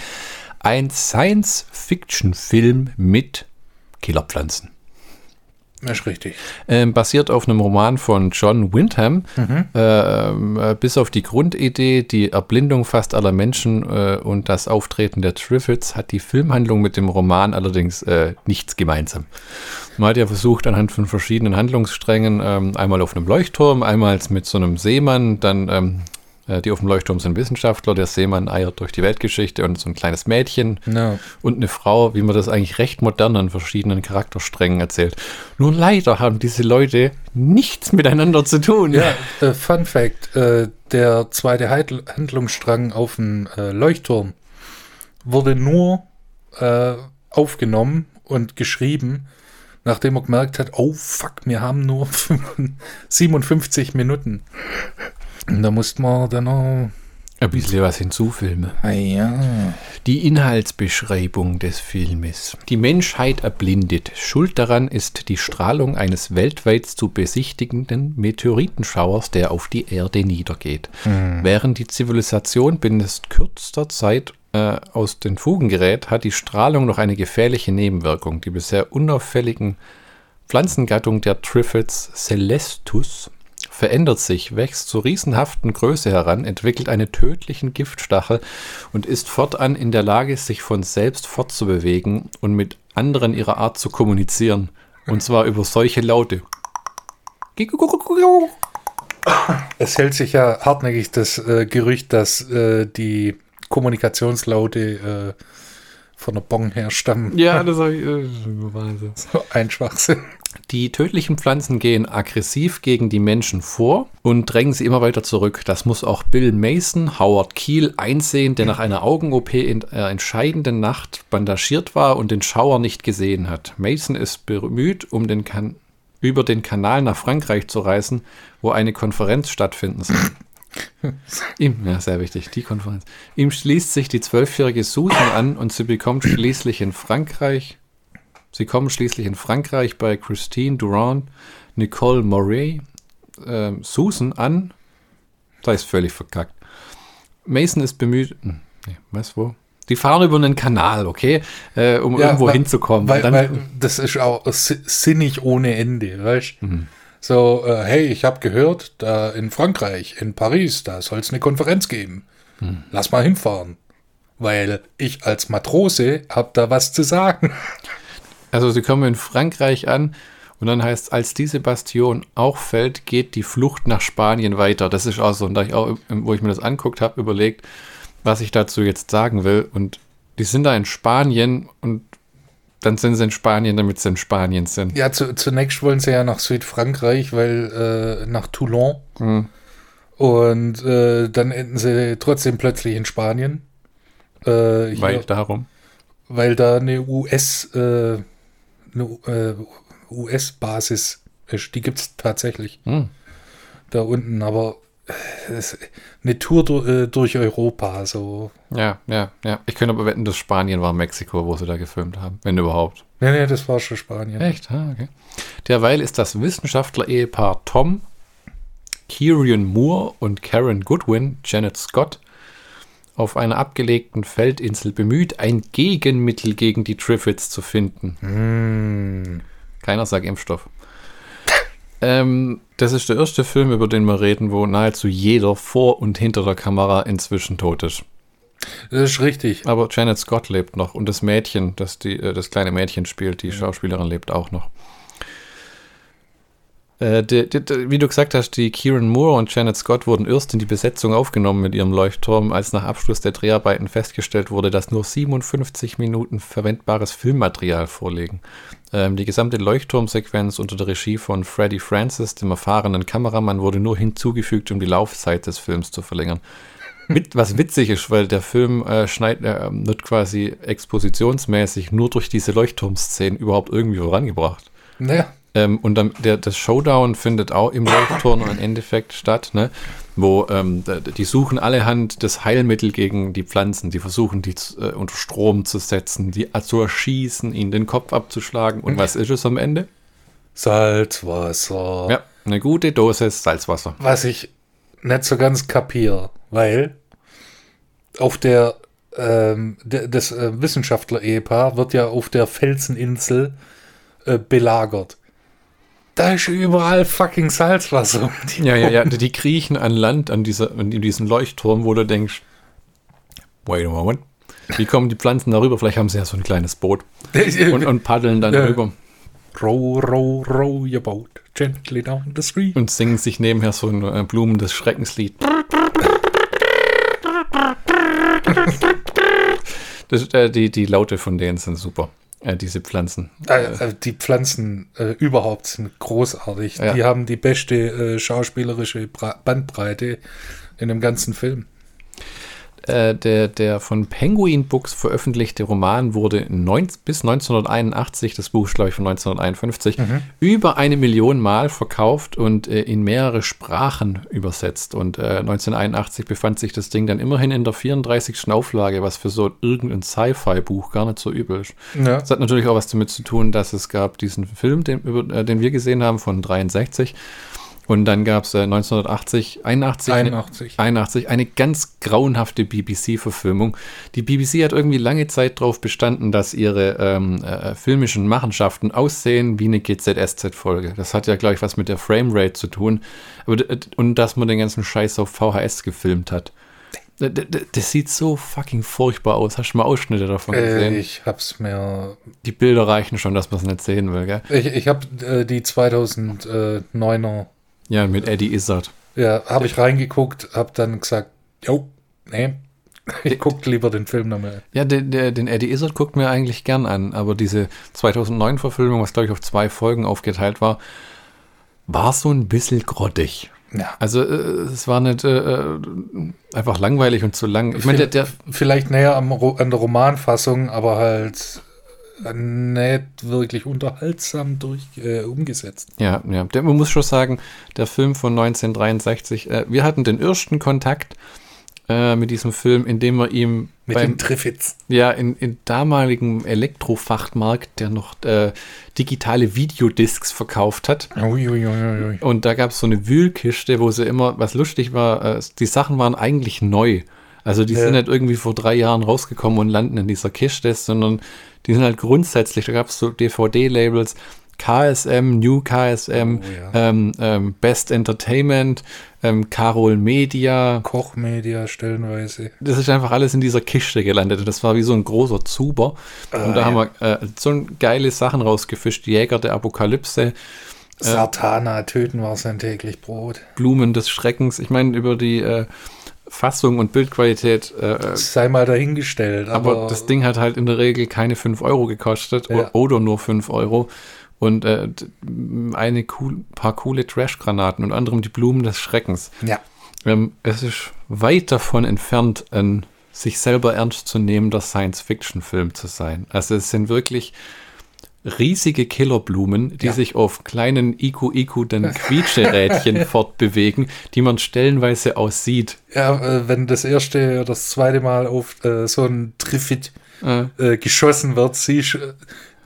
Ein Science-Fiction-Film mit Killerpflanzen. Das ist richtig. Ähm, basiert auf einem Roman von John Wyndham. Ähm, äh, bis auf die Grundidee, die Erblindung fast aller Menschen äh, und das Auftreten der Triffids, hat die Filmhandlung mit dem Roman allerdings äh, nichts gemeinsam. Man hat ja versucht, anhand von verschiedenen Handlungssträngen, ähm, einmal auf einem Leuchtturm, einmal mit so einem Seemann, dann ähm, äh, die auf dem Leuchtturm sind Wissenschaftler, der Seemann eiert durch die Weltgeschichte und so ein kleines Mädchen Ja. und eine Frau, wie man das eigentlich recht modern an verschiedenen Charaktersträngen erzählt. Nur leider haben diese Leute nichts miteinander zu tun. Ja, äh, Fun Fact: äh, Der zweite Heidl- Handlungsstrang auf dem äh, Leuchtturm wurde nur äh, aufgenommen und geschrieben, nachdem er gemerkt hat: Oh fuck, wir haben nur *laughs* 57 Minuten. Und da musste man dann noch. Ein bisschen was hinzufilmen. Ah ja. Die Inhaltsbeschreibung des Filmes. Die Menschheit erblindet. Schuld daran ist die Strahlung eines weltweit zu besichtigenden Meteoritenschauers, der auf die Erde niedergeht. Während die Zivilisation binnen kürzester Zeit äh, aus den Fugen gerät, hat die Strahlung noch eine gefährliche Nebenwirkung. Die bisher unauffälligen Pflanzengattung der Triffids Celestus verändert sich, wächst zur riesenhaften Größe heran, entwickelt einen tödlichen Giftstachel und ist fortan in der Lage, sich von selbst fortzubewegen und mit anderen ihrer Art zu kommunizieren. Und zwar über solche Laute. Es hält sich ja hartnäckig das äh, Gerücht, dass äh, die Kommunikationslaute äh, von der Bon herstammen. Ja, das *laughs* habe ich. Äh, Wahnsinn. So ein Schwachsinn. Die tödlichen Pflanzen gehen aggressiv gegen die Menschen vor und drängen sie immer weiter zurück. Das muss auch Bill Mason, Howard Keel einsehen, der nach einer Augen-OP in der entscheidenden Nacht bandagiert war und den Schauer nicht gesehen hat. Mason ist bemüht, um den kan über den Kanal nach Frankreich zu reisen, wo eine Konferenz stattfinden soll. *laughs* Ihm, ja, sehr wichtig, die Konferenz. Ihm schließt sich die zwölfjährige Susan an und sie bekommt schließlich in Frankreich Sie kommen schließlich in Frankreich bei Christine Durand, Nicole Moray, äh, Susan an. Da ist völlig verkackt. Mason ist bemüht. Hm, nee, was, wo? Die fahren über einen Kanal, okay, äh, um ja, irgendwo weil, hinzukommen. Weil, weil, das ist auch sinnig ohne Ende, weißt mhm. So, äh, hey, ich habe gehört, da in Frankreich, in Paris, da soll es eine Konferenz geben. Mhm. Lass mal hinfahren. Weil ich als Matrose habe da was zu sagen. Also sie kommen in Frankreich an und dann heißt, es, als diese Bastion auch fällt, geht die Flucht nach Spanien weiter. Das ist auch so, und da ich auch, wo ich mir das anguckt habe, überlegt, was ich dazu jetzt sagen will. Und die sind da in Spanien und dann sind sie in Spanien, damit sie in Spanien sind. Ja, zu, zunächst wollen sie ja nach Südfrankreich, weil äh, nach Toulon. Mhm. Und äh, dann enden sie trotzdem plötzlich in Spanien. Äh, weil darum? Weil da eine US, äh, eine äh, US-Basis ist. Die gibt es tatsächlich. Hm. Da unten, aber äh, eine Tour durch, äh, durch Europa. So. Ja, ja, ja. Ich könnte aber wetten, dass Spanien war Mexiko, wo sie da gefilmt haben, wenn überhaupt. Nee, nee, das war schon Spanien. Echt? Ah, okay. Derweil ist das Wissenschaftler-Ehepaar Tom, Kieran Moore und Karen Goodwin, Janet Scott, auf einer abgelegten Feldinsel bemüht, ein Gegenmittel gegen die Triffids zu finden. Mm. Keiner sagt Impfstoff. *laughs* ähm, das ist der erste Film, über den wir reden, wo nahezu jeder vor und hinter der Kamera inzwischen tot ist. Das ist richtig. Aber Janet Scott lebt noch und das Mädchen, das die, äh, das kleine Mädchen spielt, die Schauspielerin lebt auch noch. Äh, die, die, wie du gesagt hast, die Kieran Moore und Janet Scott wurden erst in die Besetzung aufgenommen mit ihrem Leuchtturm, als nach Abschluss der Dreharbeiten festgestellt wurde, dass nur 57 Minuten verwendbares Filmmaterial vorliegen. Ähm, die gesamte Leuchtturmsequenz unter der Regie von Freddie Francis, dem erfahrenen Kameramann, wurde nur hinzugefügt, um die Laufzeit des Films zu verlängern. Mit, was witzig ist, weil der Film äh, schneid, äh, wird quasi expositionsmäßig nur durch diese Leuchtturmszenen überhaupt irgendwie vorangebracht. Naja. Ähm, und dann der, das Showdown findet auch im Leuchtturm im Endeffekt statt, ne? wo ähm, die suchen allerhand das Heilmittel gegen die Pflanzen, die versuchen die äh, unter Strom zu setzen, die zu erschießen, ihnen den Kopf abzuschlagen. Und was ist es am Ende? Salzwasser. Ja, eine gute Dosis Salzwasser. Was ich nicht so ganz kapiere, weil auf der ähm, das äh, Wissenschaftler-Ehepaar wird ja auf der Felseninsel äh, belagert da ist überall fucking Salzwasser. *laughs* Ja, ja, ja, die kriechen an Land, an, dieser, an diesem Leuchtturm, wo du denkst, wait a moment, wie kommen die Pflanzen darüber? Vielleicht haben sie ja so ein kleines Boot *laughs* und, und paddeln dann ja. rüber. Row, row, row your boat gently down the street. Und singen sich nebenher so ein äh, Blumen des Schreckenslied. *laughs* Das, äh, die, die Laute von denen sind super. Äh, diese Pflanzen. Äh, die Pflanzen äh, überhaupt sind großartig. Ja. Die haben die beste äh, schauspielerische Bandbreite in dem ganzen Film. Äh, der, der von Penguin Books veröffentlichte Roman wurde neun, bis 1981, das Buch ist glaube ich von 1951, mhm. über eine Million Mal verkauft und äh, in mehrere Sprachen übersetzt. Und äh, 1981 befand sich das Ding dann immerhin in der 34. Auflage, was für so irgendein Sci-Fi-Buch gar nicht so übel ist. Ja. Das hat natürlich auch was damit zu tun, dass es gab diesen Film, den, über, äh, den wir gesehen haben, von 63 und dann gab es äh, 1980, 81, 81. Eine, 81 eine ganz grauenhafte BBC-Verfilmung. Die BBC hat irgendwie lange Zeit darauf bestanden, dass ihre ähm, äh, filmischen Machenschaften aussehen wie eine GZSZ-Folge. Das hat ja, glaube ich, was mit der Framerate zu tun. Aber, und dass man den ganzen Scheiß auf VHS gefilmt hat. Das sieht so fucking furchtbar aus. Hast du mal Ausschnitte davon äh, gesehen? Äh, ich hab's mir. Die Bilder reichen schon, dass man es nicht sehen will, gell? Ich, ich hab äh, die 2009er ja, mit Eddie Izzard. Ja, habe ich reingeguckt, habe dann gesagt, jo, nee, *laughs* Ich gucke lieber den Film nochmal. Ja, den, den Eddie Izzard guckt mir eigentlich gern an, aber diese 2009-Verfilmung, was glaube ich auf zwei Folgen aufgeteilt war, war so ein bisschen grottig. Ja. Also äh, es war nicht äh, äh, einfach langweilig und zu lang. Ich meine, der, der, Vielleicht näher am, an der Romanfassung, aber halt nicht wirklich unterhaltsam durch äh, umgesetzt. ja, ja, der, man muss schon sagen, der Film von 1963, äh, wir hatten den ersten Kontakt äh, mit diesem Film, indem wir ihm Mit beim, den Triffids. ja, in, in damaligen Elektrofachmarkt, der noch äh, digitale Videodiscs verkauft hat. Uiuiuiui. Und da gab es so eine Wühlkiste, wo sie immer, was lustig war, äh, die Sachen waren eigentlich neu. Also die Ja. sind nicht irgendwie vor drei Jahren rausgekommen und landen in dieser Kiste, sondern die sind halt grundsätzlich, da gab es so DVD-Labels, KSM, New KSM, Oh, ja. ähm, ähm, Best Entertainment, ähm, Carol Media. Kochmedia stellenweise. Das ist einfach alles in dieser Kiste gelandet. Und das war wie so ein großer Zuber. und da ja. haben wir äh, so geile Sachen rausgefischt. Jäger der Apokalypse. Satana, töten war sein täglich Brot. Blumen des Schreckens. Ich meine, über die äh, Fassung und Bildqualität, äh, Sei mal dahingestellt. Aber, aber das Ding hat halt in der Regel keine 5 Euro gekostet Ja. oder nur 5 Euro. Und äh, eine cool, paar coole Trash-Granaten, unter anderem die Blumen des Schreckens. Ja. Ähm, es ist weit davon entfernt, ein sich selber ernst zu nehmender Science-Fiction-Film zu sein. Also es sind wirklich riesige Killerblumen, die Ja. sich auf kleinen Iku-Iku-den *laughs* Quietscherädchen fortbewegen, die man stellenweise aussieht. Ja, äh, wenn das erste oder das zweite Mal auf äh, so ein Triffid Äh, äh, geschossen wird, siehst äh,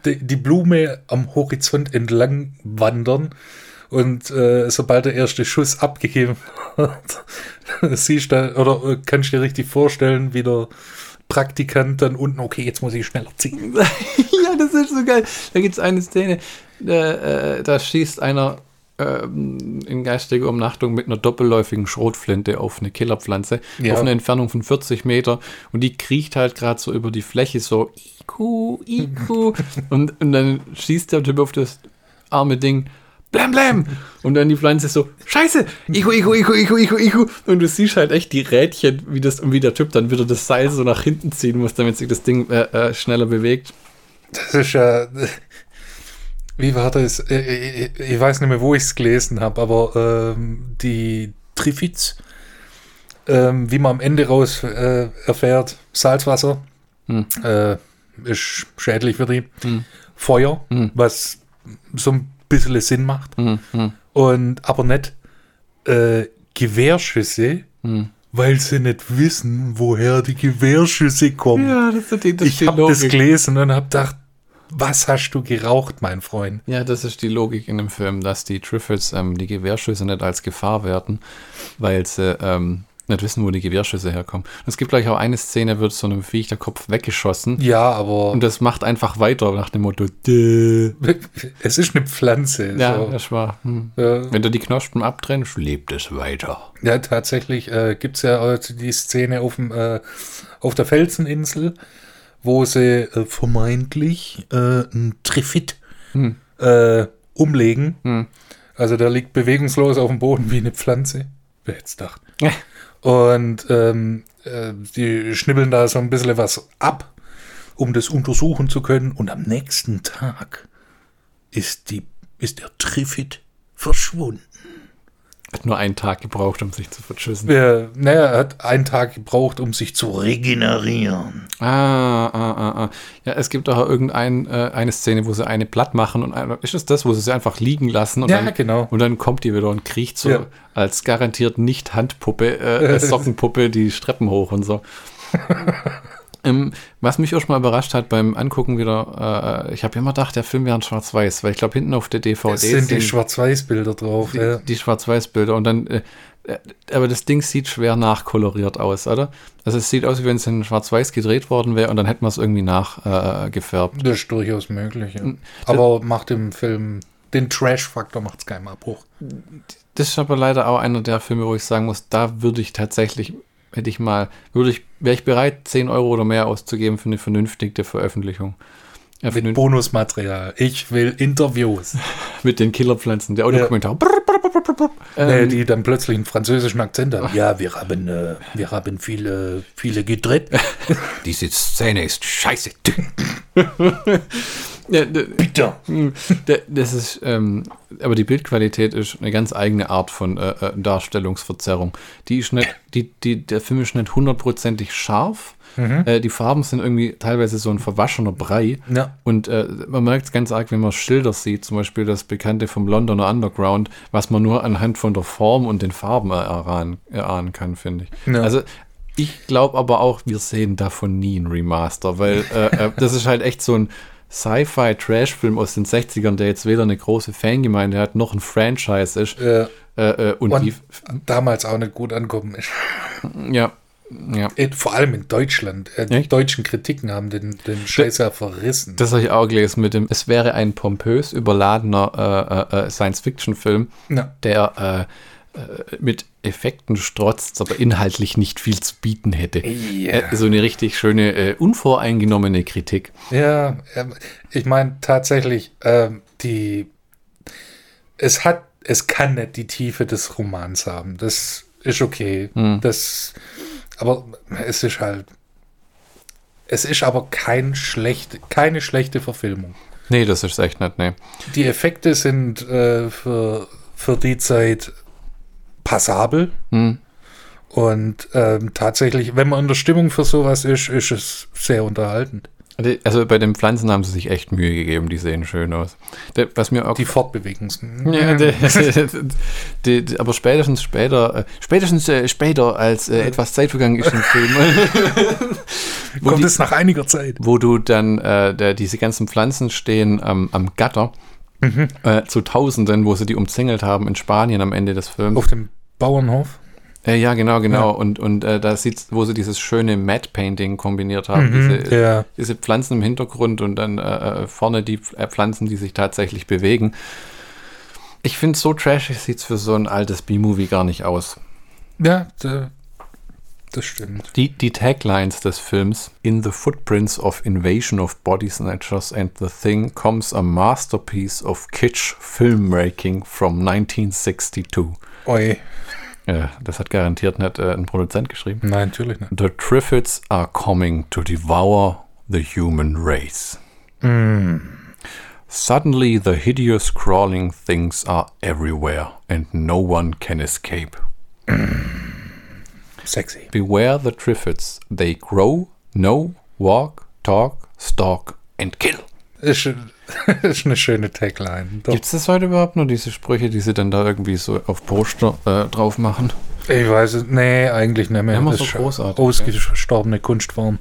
die, die Blume am Horizont entlang wandern und äh, sobald der erste Schuss abgegeben *laughs* wird, *laughs* siehst du, oder äh, kannst du dir richtig vorstellen, wie der Praktikant dann unten, okay, jetzt muss ich schneller ziehen. Das ist so geil. Da gibt es eine Szene, da, äh, da schießt einer ähm, in geistiger Umnachtung mit einer doppelläufigen Schrotflinte auf eine Killerpflanze Ja. auf eine Entfernung von 40 Meter und die kriecht halt gerade so über die Fläche so Iku, Iku *laughs* und, und dann schießt der Typ auf das arme Ding Blam, blam! Und dann die Pflanze so, Scheiße! Iku, Iku, Iku, Iku, Iku, Iku! Und du siehst halt echt die Rädchen, wie, das, und wie der Typ dann wieder das Seil so nach hinten ziehen muss, damit sich das Ding äh, äh, schneller bewegt. Das ist ja. Wie war das? Äh, Ich weiß nicht mehr, wo ich es gelesen habe, aber ähm, die Trifids, ähm, wie man am Ende raus äh, erfährt, Salzwasser Hm. äh, ist schädlich für die. Hm. Feuer, Hm. was so ein bisschen Sinn macht. Hm, hm, Und aber nicht äh, Gewehrschüsse, hm. Weil sie nicht wissen, woher die Gewehrschüsse kommen. Ja, das ist die, das ich habe das gelesen und habe gedacht, was hast du geraucht, mein Freund? Ja, das ist die Logik in dem Film, dass die Triffids ähm, die Gewehrschüsse nicht als Gefahr werten, weil sie ähm, nicht wissen, wo die Gewehrschüsse herkommen. Und es gibt gleich auch eine Szene, wird so einem Viech der Kopf weggeschossen Ja, aber und das macht einfach weiter nach dem Motto, "Däh." *laughs* es ist eine Pflanze. ja, so. das war, hm. Ja, wenn du die Knospen abtrennst, lebt es weiter. ja, tatsächlich äh, gibt es ja also die Szene auf, dem, äh, auf der Felseninsel, wo sie äh, vermeintlich äh, ein Trifid Hm. äh, umlegen. Hm. Also der liegt bewegungslos auf dem Boden wie eine Pflanze. Wer hätte es gedacht? *laughs* Und ähm, äh, die schnibbeln da so ein bisschen was ab, um das untersuchen zu können. Und am nächsten Tag ist, die, ist der Trifid verschwunden. Hat nur einen Tag gebraucht, um sich zu verschüssen. Äh, naja, er hat einen Tag gebraucht, um sich zu regenerieren. Ah, ah, ah, ah. Ja, es gibt auch irgendeine äh, eine Szene, wo sie eine platt machen und ein, ist es das, wo sie sie einfach liegen lassen und, Ja, dann, genau. und dann kommt die wieder und kriecht so Ja. als garantiert nicht Handpuppe, äh, äh, *laughs* Sockenpuppe die Streppen hoch und so. *laughs* ähm, was mich auch mal überrascht hat beim Angucken wieder, äh, ich habe immer gedacht, der Film wäre in Schwarz-Weiß, weil ich glaube, hinten auf der DVD Es sind die Schwarz-Weiß-Bilder drauf. die, ja. die Schwarz-Weiß-Bilder und dann, äh, äh, aber das Ding sieht schwer nachkoloriert aus, oder? Also es sieht aus, wie wenn es in Schwarz-Weiß gedreht worden wäre und dann hätten wir es irgendwie nachgefärbt. Äh. Das ist durchaus möglich. Ja. Aber macht im Film den Trash-Faktor macht es keinen Abbruch. das ist aber leider auch einer der Filme, wo ich sagen muss, da würde ich tatsächlich, hätte ich mal, würde ich, wäre ich bereit, 10 Euro oder mehr auszugeben für eine vernünftige Veröffentlichung. Ja, Mit vernünft- Bonusmaterial. Ich will Interviews. *laughs* mit den Killerpflanzen, der. Audiokommentar. Äh, Ähm, die dann plötzlich einen französischen Akzent haben. *laughs* Ja, wir haben, äh, wir haben viele, viele gedreht. *laughs* diese Szene ist scheiße. Ja, d- Bitte. Hm, Das ist, ähm, aber die Bildqualität ist eine ganz eigene Art von äh, äh, Darstellungsverzerrung. Die ist nicht, die, die, der Film ist nicht hundertprozentig scharf. Äh, die Farben sind irgendwie teilweise so ein verwaschener Brei. Ja. Und äh, man merkt es ganz arg, wenn man Schilder sieht, zum Beispiel das bekannte vom Londoner Underground, was man nur anhand von der Form und den Farben erahnen, erahnen kann, finde ich. Ja. Also ich glaube aber auch, wir sehen davon nie ein Remaster, weil äh, äh, das ist halt echt so ein Sci-Fi-Trash-Film aus den 60ern, der jetzt weder eine große Fangemeinde hat, noch ein Franchise ist. Äh, Äh, äh, und, und die, damals auch nicht gut ankommen ist. ja, ja. Vor allem in Deutschland. Äh, die deutschen Kritiken haben den, den Scheiß ja verrissen. Das habe ich auch gelesen mit dem, es wäre ein pompös überladener äh, äh, Science-Fiction-Film, Ja. der mit Effekten strotzt, aber inhaltlich nicht viel zu bieten hätte. Ja. Äh, so eine richtig schöne, äh, unvoreingenommene Kritik. Ja, ähm, ich meine tatsächlich, ähm, die es hat, es kann nicht die Tiefe des Romans haben. Das ist okay. Das, aber es ist halt, es ist aber kein schlecht, keine schlechte Verfilmung. Nee, das ist echt nicht, nee. Die Effekte sind äh, für, für die Zeit passabel. Hm. Und ähm, tatsächlich, wenn man in der Stimmung für sowas ist, ist es sehr unterhaltend. Also bei den Pflanzen haben sie sich echt Mühe gegeben, die sehen schön aus. Der, was mir auch Die Fortbewegungs... Ja, *laughs* die, die, aber spätestens später, äh, spätestens äh, später, als äh, etwas Zeit vergangen ist im Film, *laughs* Kommt die, es nach einiger Zeit. wo du dann, äh, der, diese ganzen Pflanzen stehen am am Gatter äh, zu Tausenden, wo sie die umzingelt haben in Spanien am Ende des Films. Auf dem Bauernhof? Äh, ja, genau, genau. Und, und äh, da sieht wo sie dieses schöne Matte Painting kombiniert haben. diese, ja. diese Pflanzen im Hintergrund und dann äh, äh, vorne die äh, Pflanzen, die sich tatsächlich bewegen. Ich finde, so trashig sieht es für so ein altes B-Movie gar nicht aus. Ja, da, das stimmt. Die, die Taglines des Films In the footprints of invasion of body snatchers and the thing comes a masterpiece of kitsch filmmaking from 1962. Oi. Ja, das hat garantiert nicht äh, ein Produzent geschrieben. Nein, natürlich nicht. The Triffids are coming to devour the human race. Suddenly, the hideous crawling things are everywhere, and no one can escape. Sexy. Beware the Triffids. They grow, know, walk, talk, stalk and kill. Ist, *laughs* ist eine schöne Tagline. Gibt es das heute überhaupt nur, diese Sprüche, die sie dann da irgendwie so auf Poster äh, drauf machen? Ich weiß es. Nee, eigentlich nicht mehr. Immer das so großartig, Ausgestorbene Kunstform.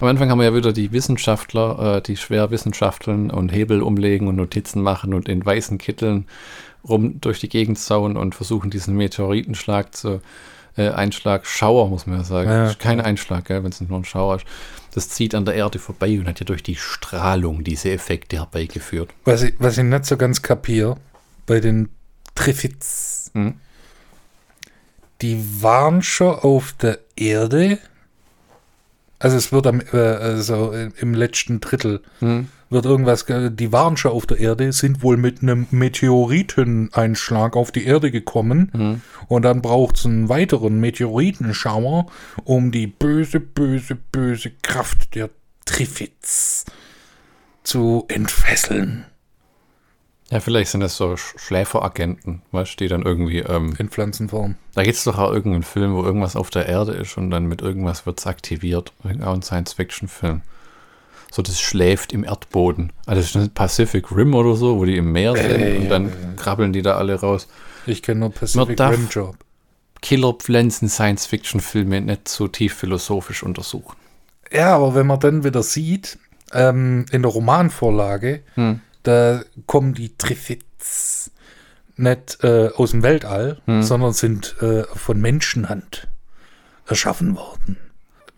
Am Anfang haben wir ja wieder die Wissenschaftler, äh, die schwer wissenschafteln und Hebel umlegen und Notizen machen und in weißen Kitteln rum durch die Gegend sauen und versuchen, diesen Meteoritenschlag zu, äh, Einschlag, Schauer, muss man ja sagen. Ja. Kein Einschlag, wenn es nur ein Schauer ist. Das zieht an der Erde vorbei und hat ja durch die Strahlung diese Effekte herbeigeführt. Was ich, was ich nicht so ganz kapiere, bei den Triffids, Hm. die waren schon auf der Erde. Also es wird am, äh, also im letzten Drittel Hm. wird irgendwas, ge- die waren schon auf der Erde, sind wohl mit einem Meteoriteneinschlag auf die Erde gekommen Hm. und dann braucht es einen weiteren Meteoritenschauer, um die böse, böse, böse Kraft der Triffids zu entfesseln. Ja, vielleicht sind das so Sch- Schläferagenten, weißt du, die dann irgendwie, ähm, In Pflanzenform. da gibt es doch auch irgendeinen Film, wo irgendwas auf der Erde ist und dann mit irgendwas wird es aktiviert. Auch ein Science-Fiction-Film. So, das schläft im Erdboden. Also das ist ein Pacific Rim oder so, wo die im Meer sind Äh, und ja, dann ja, ja. krabbeln die da alle raus. Ich kenne nur Pacific Rim Job. Killerpflanzen Science-Fiction-Filme nicht so tief philosophisch untersuchen. Ja, aber wenn man dann wieder sieht, ähm, in der Romanvorlage, Hm. Da kommen die Triffids nicht äh, aus dem Weltall, Hm. sondern sind äh, von Menschenhand erschaffen worden.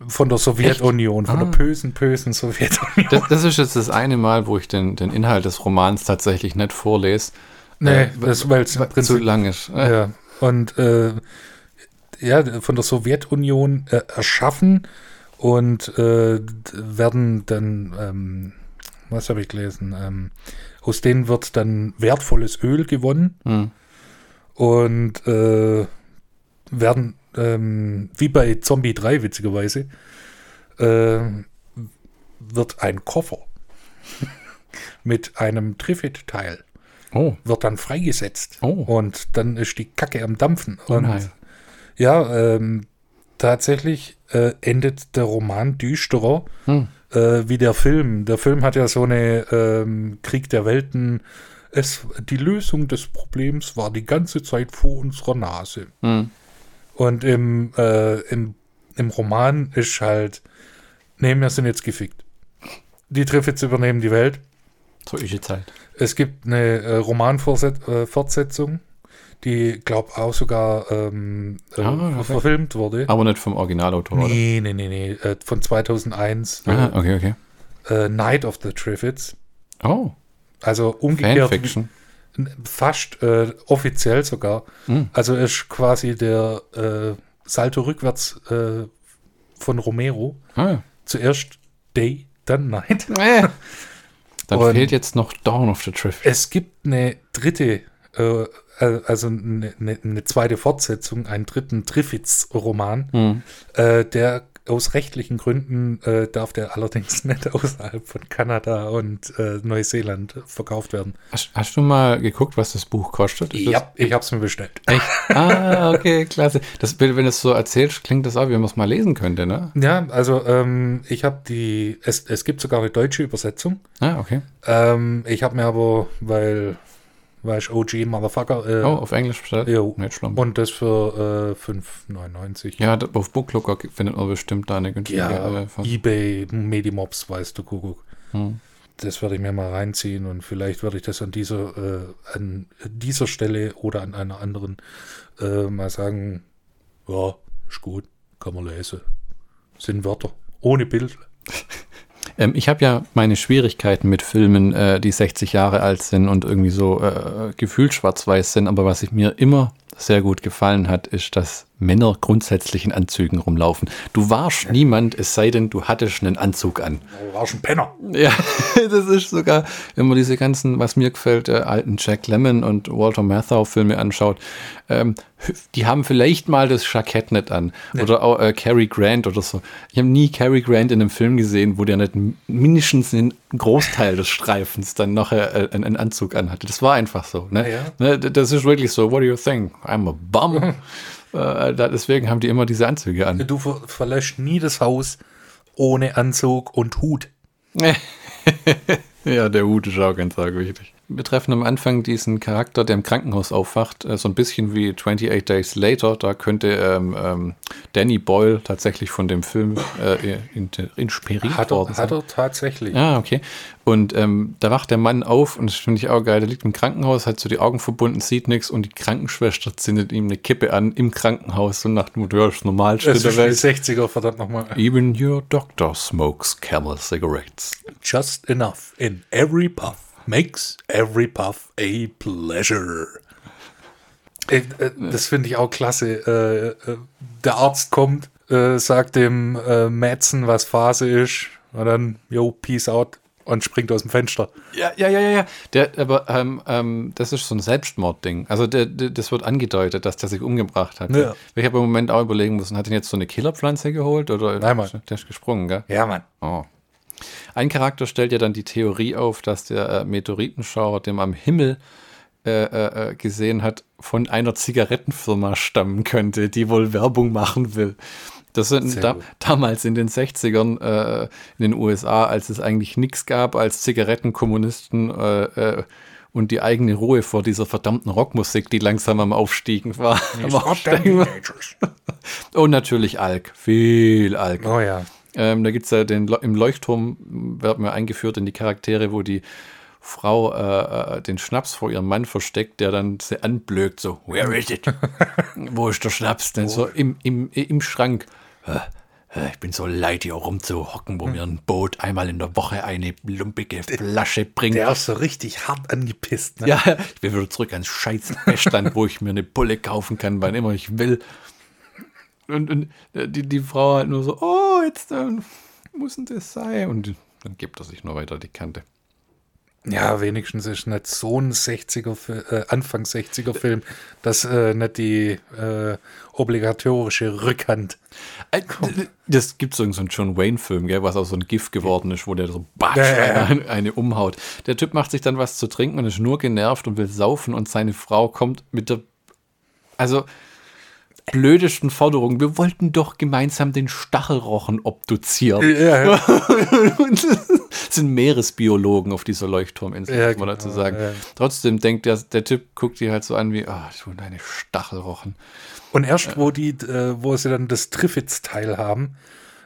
Von der Sowjetunion, von Ah. der bösen, bösen Sowjetunion. Das, das ist jetzt das eine Mal, wo ich den, den Inhalt des Romans tatsächlich nicht vorlese. Nee, Äh, weil es Zu lang ist. Ja, und äh, ja, von der Sowjetunion äh, erschaffen und äh, werden dann, ähm, was habe ich gelesen, ähm, aus denen wird dann wertvolles Öl gewonnen Hm. und äh, werden, ähm, wie bei Zombie 3 witzigerweise, äh, wird ein Koffer *laughs* mit einem Triffit-Teil Oh, wird dann freigesetzt. Oh. Und dann ist die Kacke am Dampfen. Und nein. ja, ähm, tatsächlich äh, endet der Roman düsterer Hm. Äh, wie der Film. Der Film hat ja so eine ähm, Krieg der Welten. Es, die Lösung des Problems war die ganze Zeit vor unserer Nase. Hm. Und im, äh, im, im Roman ist halt, nee, wir sind jetzt gefickt. Die Triffids übernehmen die Welt. so ist die Zeit. Es gibt eine äh, Romanfortsetzung, die, glaube auch sogar ähm, äh, Ah, okay. verfilmt wurde. Aber nicht vom Originalautor, oder? Nee, nee, nee, nee. Äh, von 2001. Ah, okay, okay. Äh, Night of the Triffids. Oh, Also umgekehrt. Fanfiction. Fast äh, offiziell sogar. Hm. Also ist quasi der äh, Salto rückwärts äh, von Romero. Ah, Zuerst Day, dann Night. *laughs* Dann Und- fehlt jetzt noch Dawn of the Triffids. Es gibt eine dritte, äh, äh, also eine, eine, eine zweite Fortsetzung, einen dritten Triffids-Roman. Hm. Äh, der aus rechtlichen Gründen äh, darf der allerdings *laughs* nicht außerhalb von Kanada und äh, Neuseeland verkauft werden. Hast, hast du mal geguckt, was das Buch kostet? Ist das- ich habe es mir bestellt. Echt? Ah, okay, *laughs* klasse. Das, wenn wenn du es so erzählst, klingt das auch, wie man es mal lesen könnte, ne? Ja, also ähm, ich habe die, es, es gibt sogar eine deutsche Übersetzung. Ah, okay. Ähm, ich habe mir aber, weil, weil ich OG Motherfucker, äh, Oh, auf Englisch bestellt? Jo. Nicht schlimm. und das für äh, 5,99. ja, auf Booklooker findet man bestimmt da eine günstige Ja, eBay, Medimobs, weißt du, Kuckuck. Hm. Das werde ich mir mal reinziehen und vielleicht werde ich das an dieser, äh, an dieser Stelle oder an einer anderen äh, mal sagen, ja, ist gut, kann man lesen. Sind Wörter, ohne Bild. *laughs* Ähm, ich habe ja meine Schwierigkeiten mit Filmen, äh, die 60 Jahre alt sind und irgendwie so äh, gefühlt schwarz-weiß sind. Aber was ich mir immer sehr gut gefallen hat, ist, dass Männer grundsätzlich in Anzügen rumlaufen. Du warst niemand, es sei denn, du hattest einen Anzug an. Du warst ein Penner. Ja, *laughs* das ist sogar, wenn man diese ganzen, was mir gefällt, äh, alten Jack Lemmon und Walter Matthau Filme anschaut, ähm, die haben vielleicht mal das Jackett nicht an. Oder auch äh, Cary Grant oder so. Ich habe nie Cary Grant in einem Film gesehen, wo der nicht mindestens einen Großteil des Streifens dann nachher äh, einen, Anzug anhatte. Das war einfach so. Ne? Ja, Ne, d- das ist wirklich so, what do you think? I'm a bum. *laughs* äh, deswegen haben die immer diese Anzüge an. Du ver verlässt nie das Haus ohne Anzug und Hut. *laughs* Ja, der Hut ist auch ganz arg wichtig. Wir treffen am Anfang diesen Charakter, der im Krankenhaus aufwacht, äh, so ein bisschen wie 28 Days Later. Da könnte ähm, ähm, Danny Boyle tatsächlich von dem Film äh, in, inspiriert Hat worden er, sein. hat er tatsächlich. Ah, okay. Und ähm, da wacht der Mann auf und das finde ich auch geil. Der liegt im Krankenhaus, hat so die Augen verbunden, sieht nichts und die Krankenschwester zündet ihm eine Kippe an im Krankenhaus und nach dem Motto, ja, ist normal Das der Welt. 60er, verdammt nochmal. Even your doctor smokes camel cigarettes. Just enough in every puff makes every puff a pleasure. Äh, äh, das finde ich auch klasse. Äh, äh, der Arzt kommt, äh, sagt dem äh, Madsen, was Phase ist, und dann, yo, peace out, und springt aus dem Fenster. Ja, ja, ja, ja, ja. Der, aber ähm, ähm, das ist so ein Selbstmordding. Also der, der, das wird angedeutet, dass der sich umgebracht hat. Ja. Ich habe im Moment auch überlegen müssen, hat er jetzt so eine Killerpflanze geholt oder Nein, Mann. der ist gesprungen, gell? Ja, Mann. Oh. Ein Charakter stellt ja dann die Theorie auf, dass der äh, Meteoritenschauer, den man am Himmel äh, äh, äh, gesehen hat, von einer Zigarettenfirma stammen könnte, die wohl Werbung machen will. Das sind da, damals in den 60ern äh, in den USA, als es eigentlich nichts gab als Zigarettenkommunisten äh, äh, und die eigene Ruhe vor dieser verdammten Rockmusik, die langsam am Aufstiegen war. Am Aufsteigen war. *laughs* Und natürlich Alk, viel Alk. Oh ja. Ähm, da gibt es ja den im Leuchtturm, werden wir eingeführt in die Charaktere, wo die Frau äh, äh, den Schnaps vor ihrem Mann versteckt, der dann sie anblökt, so, where is it? *laughs* wo ist der Schnaps? Dann so im, im, im Schrank. Ich bin so leid, hier rumzuhocken, wo mir ein Boot einmal in der Woche eine lumpige Flasche bringt. Der ist so richtig hart angepisst. Ne? Ja, *laughs* ich will wieder zurück ans scheiß Festland, wo ich mir eine Pulle kaufen kann, wann immer ich will. Und, und äh, die, die Frau halt nur so, oh, jetzt äh, muss denn das sein? Und dann gibt er sich nur weiter die Kante. Ja, wenigstens ist nicht so ein 60er, Fi- äh, Anfang 60er Film, dass äh, nicht die äh, obligatorische Rückhand. Äh, Das gibt so einen John Wayne-Film, was auch so ein Gift geworden ist, wo der so batsch, ja. Eine, eine umhaut. Der Typ macht sich dann was zu trinken und ist nur genervt und will saufen und seine Frau kommt mit der, also blödesten Forderung. Wir wollten doch gemeinsam den Stachelrochen obduzieren. Ja, ja. *laughs* Sind Meeresbiologen auf dieser Leuchtturminsel, Ja, muss man dazu genau, sagen. ja. Trotzdem denkt der, der Typ, guckt die halt so an wie, ah, du deine Stachelrochen. Und erst, wo die, äh, wo sie dann das Triffids-Teil haben,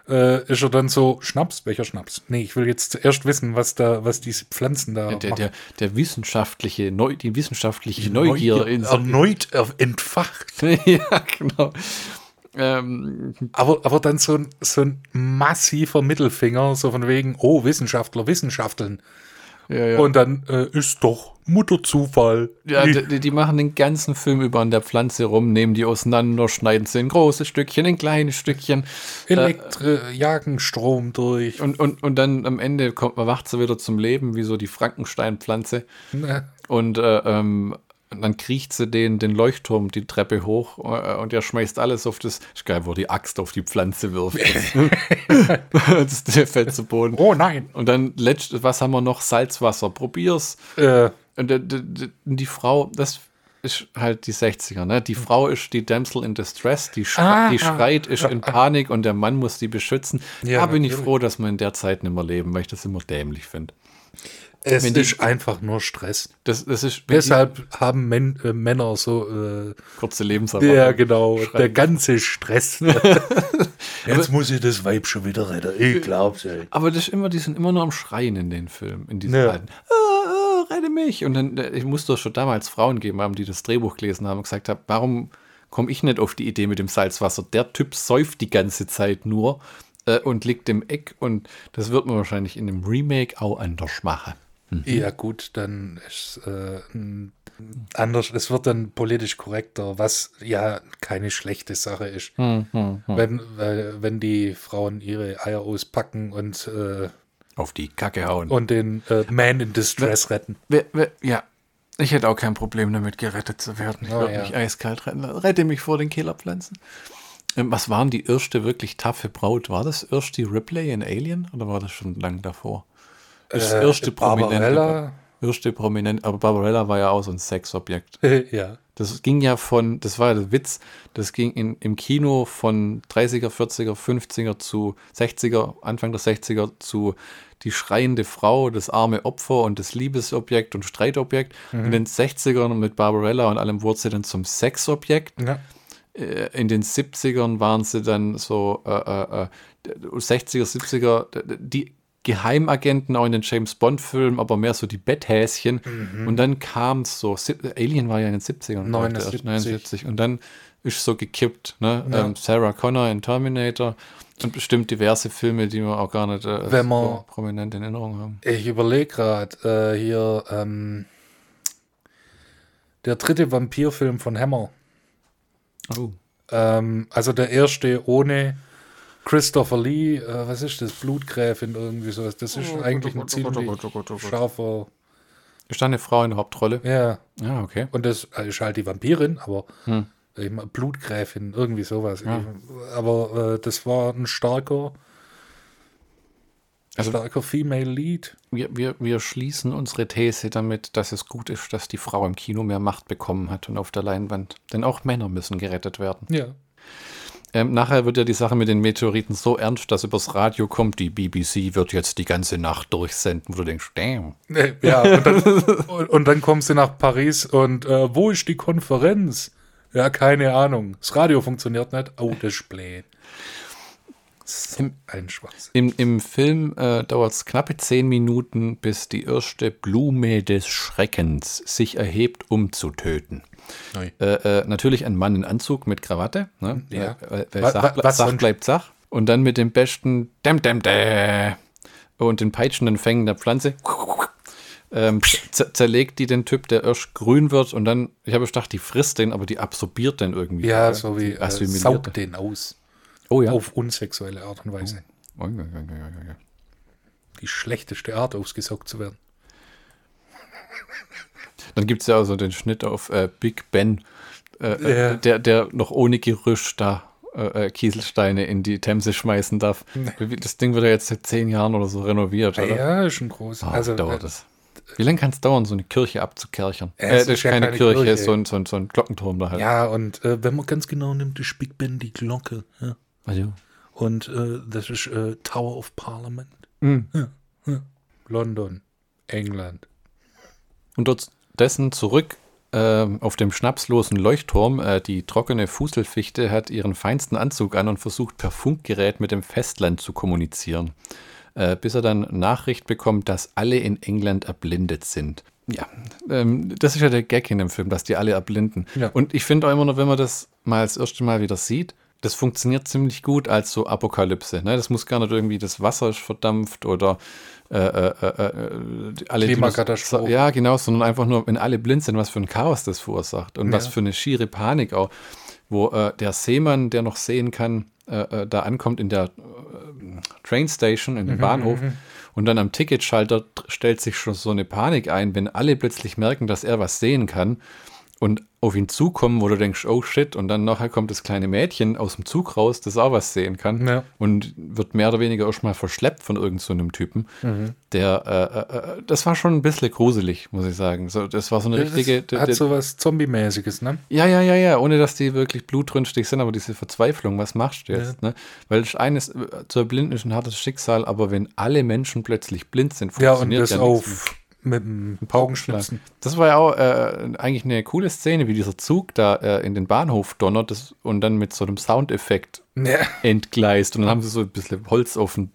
äh, ist er dann so, Schnaps? Welcher Schnaps? Nee, ich will jetzt zuerst wissen, was da, was diese Pflanzen da Der, machen. der, der wissenschaftliche, Neu, die wissenschaftliche Neugier, in so, erneut er- entfacht. *laughs* Ja, genau. Ähm, Aber, aber dann so ein, so ein massiver Mittelfinger, so von wegen, oh, Wissenschaftler, Wissenschafteln. Ja, ja. Und dann äh, ist doch Mutterzufall. ja, die, die machen den ganzen Film über an der Pflanze rum, nehmen die auseinander, schneiden sie in große Stückchen, in kleine Stückchen. Elektri jagen Strom durch. Und, und, und dann am Ende kommt, wacht sie wieder zum Leben, wie so die Frankenstein-Pflanze. Und äh, ähm, und dann kriecht sie den, den Leuchtturm die Treppe hoch äh, und er schmeißt alles auf das. Ist geil, wo die Axt auf die Pflanze wirft. das, *laughs* der fällt zu Boden. Oh nein. Und dann, letzt, was haben wir noch? Salzwasser. Probier's. Äh, Und der- der- die Frau, das ist halt die 60er, ne? Die Frau ist die Damsel in Distress, die, schrei Ah. die schreit, ist in Panik und der Mann muss die beschützen. Ja, da bin ich natürlich. froh, dass wir in der Zeit nicht mehr leben, weil ich das immer dämlich finde. Es die- ist einfach nur Stress. Das, das ist Deshalb haben Men äh, Männer so, äh, kurze Lebenserwartung. ja genau, Schreiben. der ganze Stress. *laughs* *laughs* Jetzt muss ich das Weib schon wieder retten. Ich glaub's, ey. Aber das ist immer, die sind immer nur am Schreien in den Filmen, in diesen Ja. alten. Ah, ah, rette mich! Und dann, äh, ich musste doch schon damals Frauen geben haben, die das Drehbuch gelesen haben und gesagt haben, warum komme ich nicht auf die Idee mit dem Salzwasser? Der Typ säuft die ganze Zeit nur äh, und liegt im Eck und das wird man wahrscheinlich in dem Remake auch anders machen. Ja, gut, dann ist äh, anders. Es wird dann politisch korrekter, was ja keine schlechte Sache ist. Wenn, weil, wenn die Frauen ihre Eier auspacken und, äh, Auf die Kacke hauen. und den äh, Man in Distress retten. Wer, wer, ja, ich hätte auch kein Problem damit, gerettet zu werden. Ich Oh, würde ja. mich eiskalt retten. Rette mich vor den Killerpflanzen. Ähm, was waren die erste wirklich taffe Braut? War das erst die Ripley in Alien oder war das schon lang davor? Das Äh, erste prominente. Barbarella. Erste prominent, aber Barbarella war ja auch so ein Sexobjekt. *laughs* ja. Das ging ja von, das war ja der Witz, das ging in, im Kino von 30er, 40er, 50er zu 60er, Anfang der 60er zu die schreiende Frau, das arme Opfer und das Liebesobjekt und Streitobjekt. In den 60ern mit Barbarella und allem wurde sie dann zum Sexobjekt. ja. Äh, In den 70ern waren sie dann so äh, äh, äh, 60er, 70er, d- d- die Geheimagenten auch in den James Bond-Filmen, aber mehr so die Betthäschen. Und dann kam es so, Alien war ja in den 70ern. glaub ich, der erste, 79. 79. Und dann ist so gekippt. Ne? Ja. Ähm, Sarah Connor in Terminator und bestimmt diverse Filme, die wir auch gar nicht äh, Wenn man- so prominent in Erinnerung haben. Ich überlege gerade, äh, hier, ähm, der dritte Vampirfilm von Hammer. Oh. Ähm, also der erste ohne Christopher Lee, äh, was ist das? Blutgräfin, irgendwie sowas. Das ist eigentlich ein ziemlich scharfer. Ist da eine Frau in der Hauptrolle? Ja, Ja, okay. und das ist halt die Vampirin, aber Hm. Blutgräfin, irgendwie sowas. Ja. Aber äh, das war ein starker, Also- starker Female Lead. Wir, wir, wir schließen unsere These damit, dass es gut ist, dass die Frau im Kino mehr Macht bekommen hat und auf der Leinwand. Denn auch Männer müssen gerettet werden. Ja. Ähm, nachher wird ja die Sache mit den Meteoriten so ernst, dass übers Radio kommt, die BBC wird jetzt die ganze Nacht durchsenden, wo du denkst, damn. Ja, und dann, und, und dann kommst du nach Paris und äh, wo ist die Konferenz? Ja, keine Ahnung. Das Radio funktioniert nicht. Oh, das ist blöd. So Im- ein Schwachsinn. Im, im Film äh, dauert es knappe zehn Minuten, bis die erste Blume des Schreckens sich erhebt, um zu töten. Äh, äh, natürlich ein Mann in Anzug mit Krawatte. Ne? Ja. Wa- Sach, wa- was Sach bleibt Sach. Und dann mit dem besten Dem Dem Dä und den peitschenden Fängen der Pflanze ähm, zerlegt die den Typ, der erst grün wird und dann, ich habe gedacht, die frisst den, aber die absorbiert den irgendwie. Ja, so wie äh, assimiliert saugt den aus. Oh ja. Auf unsexuelle Art und Weise. Oh, ja. Die schlechteste Art, ausgesaugt zu werden. Dann gibt es ja auch so den Schnitt auf äh, Big Ben, äh, Ja. der, der noch ohne Gerüsch da äh, äh, Kieselsteine in die Themse schmeißen darf. Das Ding wird ja jetzt seit zehn Jahren oder so renoviert, oder? Ja, ist schon groß. Ah, also, dauert äh, das. Wie lange kann es dauern, so eine Kirche abzukerchern? Äh, es das ist ist ja keine, keine Kirche, Kirche. so ein, so, ein, so ein Glockenturm da halt. Ja, und äh, wenn man ganz genau nimmt, ist Big Ben die Glocke. Ja. Also, Und äh, das ist äh, Tower of Parliament. Mhm. Ja, ja. London, England. Und dort dessen zurück ähm, auf dem schnapslosen Leuchtturm. Äh, die trockene Fuselfichte hat ihren feinsten Anzug an und versucht per Funkgerät mit dem Festland zu kommunizieren. Äh, bis er dann Nachricht bekommt, dass alle in England erblindet sind. Ja, ähm, das ist ja der Gag in dem Film, dass die alle erblinden. Ja. Und ich finde auch immer noch, wenn man das mal das erste Mal wieder sieht, das funktioniert ziemlich gut als so Apokalypse. Ne? Das muss gar nicht irgendwie, das Wasser ist verdampft oder äh, äh, äh, äh, alle Klimakatastrophe. Ja, genau, sondern einfach nur, wenn alle blind sind, was für ein Chaos das verursacht und was Ja. für eine schiere Panik auch, wo äh, der Seemann, der noch sehen kann, äh, da ankommt in der Train Station, in dem Bahnhof und dann am Ticketschalter stellt sich schon so eine Panik ein, wenn alle plötzlich merken, dass er was sehen kann und auf ihn zukommen, wo du denkst, oh shit, und dann nachher kommt das kleine Mädchen aus dem Zug raus, das auch was sehen kann Ja. und wird mehr oder weniger erstmal verschleppt von irgendeinem so einem Typen. Mhm. Der, äh, äh, äh, das war schon ein bisschen gruselig, muss ich sagen. So, das war so eine richtige. das hat so was Zombie-mäßiges, ne? ja, ja, ja, ja, ohne dass die wirklich blutrünstig sind, aber diese Verzweiflung, was machst du jetzt? Ne? Weil eines äh, zu erblinden ist ein hartes Schicksal, aber wenn alle Menschen plötzlich blind sind, Ja, und funktioniert das ja, nichts auf mit dem Paukenschlag. Augenschnitzen. Das war ja auch äh, eigentlich eine coole Szene, wie dieser Zug da äh, in den Bahnhof donnert das, und dann mit so einem Soundeffekt Ja. entgleist. Und dann haben sie so ein bisschen Holz auf den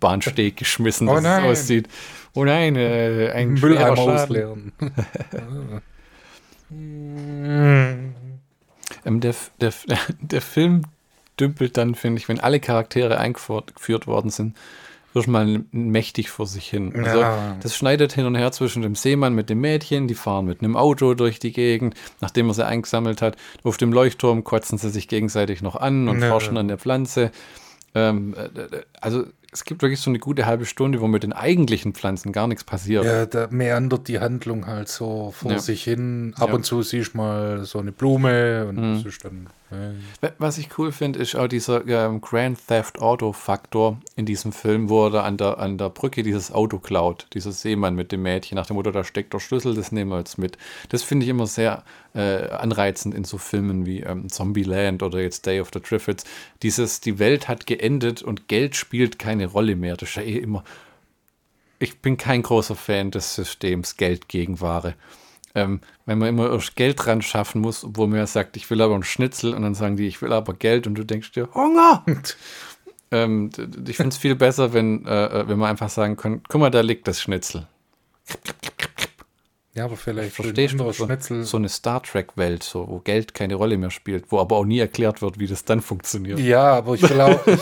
Bahnsteg geschmissen, Oh dass nein. es aussieht. Oh nein, äh, ein Mülleimer ausleeren. *laughs* *laughs* Ähm, der, der, *laughs* der Film dümpelt dann, finde ich, wenn alle Charaktere eingeführt geführt worden sind, wird mal mächtig vor sich hin. Also, Ja. Das schneidet hin und her zwischen dem Seemann mit dem Mädchen, die fahren mit einem Auto durch die Gegend, nachdem er sie eingesammelt hat. Auf dem Leuchtturm kotzen sie sich gegenseitig noch an und Ja. forschen an der Pflanze. Ähm, äh, äh, also es gibt wirklich so eine gute halbe Stunde, wo mit den eigentlichen Pflanzen gar nichts passiert. Ja, da meandert die Handlung halt so vor Ja. sich hin. Ab Ja. und zu siehst du mal so eine Blume und Mhm. das ist dann. äh, Was ich cool finde, ist auch dieser ähm, Grand Theft Auto Faktor in diesem Film, wo er da an der, an der Brücke dieses Auto klaut, dieser Seemann mit dem Mädchen, nach dem Motto, da steckt der Schlüssel, das nehmen wir jetzt mit. Das finde ich immer sehr äh, anreizend in so Filmen wie ähm, Zombieland oder jetzt Day of the Triffids. Dieses, die Welt hat geendet und Geld spielt keine Rolle mehr. Das ist ja eh immer. Ich bin kein großer Fan des Systems Geld gegen Ware. Ähm, wenn man immer erst Geld dran schaffen muss, obwohl man ja sagt, ich will aber einen Schnitzel und dann sagen die, ich will aber Geld und du denkst dir, Hunger! *laughs* ähm, ich finde es viel besser, wenn, äh, äh, wenn man einfach sagen kann, guck mal, da liegt das Schnitzel. Ja, aber vielleicht Verstehst du? So, Schnitzel. so eine Star Trek-Welt, so, wo Geld keine Rolle mehr spielt, wo aber auch nie erklärt wird, wie das dann funktioniert. Ja, aber ich will auch. *laughs* ich,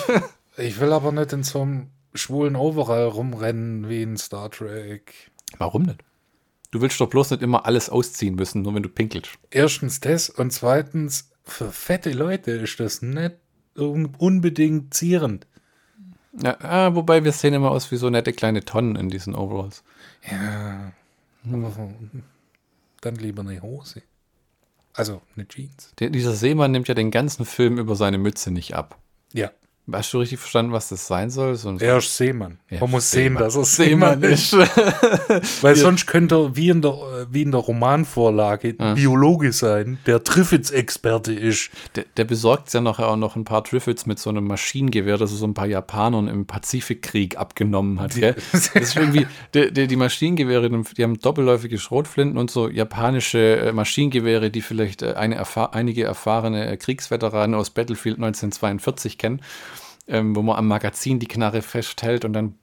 ich will aber nicht in so einem schwulen Overall rumrennen wie in Star Trek. Warum nicht? Du willst doch bloß nicht immer alles ausziehen müssen, nur wenn du pinkelst. Erstens das und zweitens, für fette Leute ist das nicht un- unbedingt zierend. Ja, ah, wobei wir sehen immer aus wie so nette kleine Tonnen in diesen Overalls. Ja. *laughs* Dann lieber eine Hose. Also eine Jeans. Der, dieser Seemann nimmt ja den ganzen Film über seine Mütze nicht ab. Ja. Hast du richtig verstanden, was das sein soll? So Er ist Seemann. Ja, Man muss Seemann. sehen, dass er Seemann ist. *laughs* Weil sonst könnte er wie in der, äh, wie in der Romanvorlage Biologe sein, der Triffids-Experte ist. Der, der besorgt ja nachher auch noch ein paar Triffids mit so einem Maschinengewehr, das er so ein paar Japanern im Pazifikkrieg abgenommen hat. Gell? *laughs* Das ist irgendwie, die, die, die Maschinengewehre, die haben doppelläufige Schrotflinten und so japanische äh, Maschinengewehre, die vielleicht äh, eine einige erfahrene äh, Kriegsveteranen aus Battlefield 1942 kennen ähm, wo man am Magazin die Knarre festhält und dann.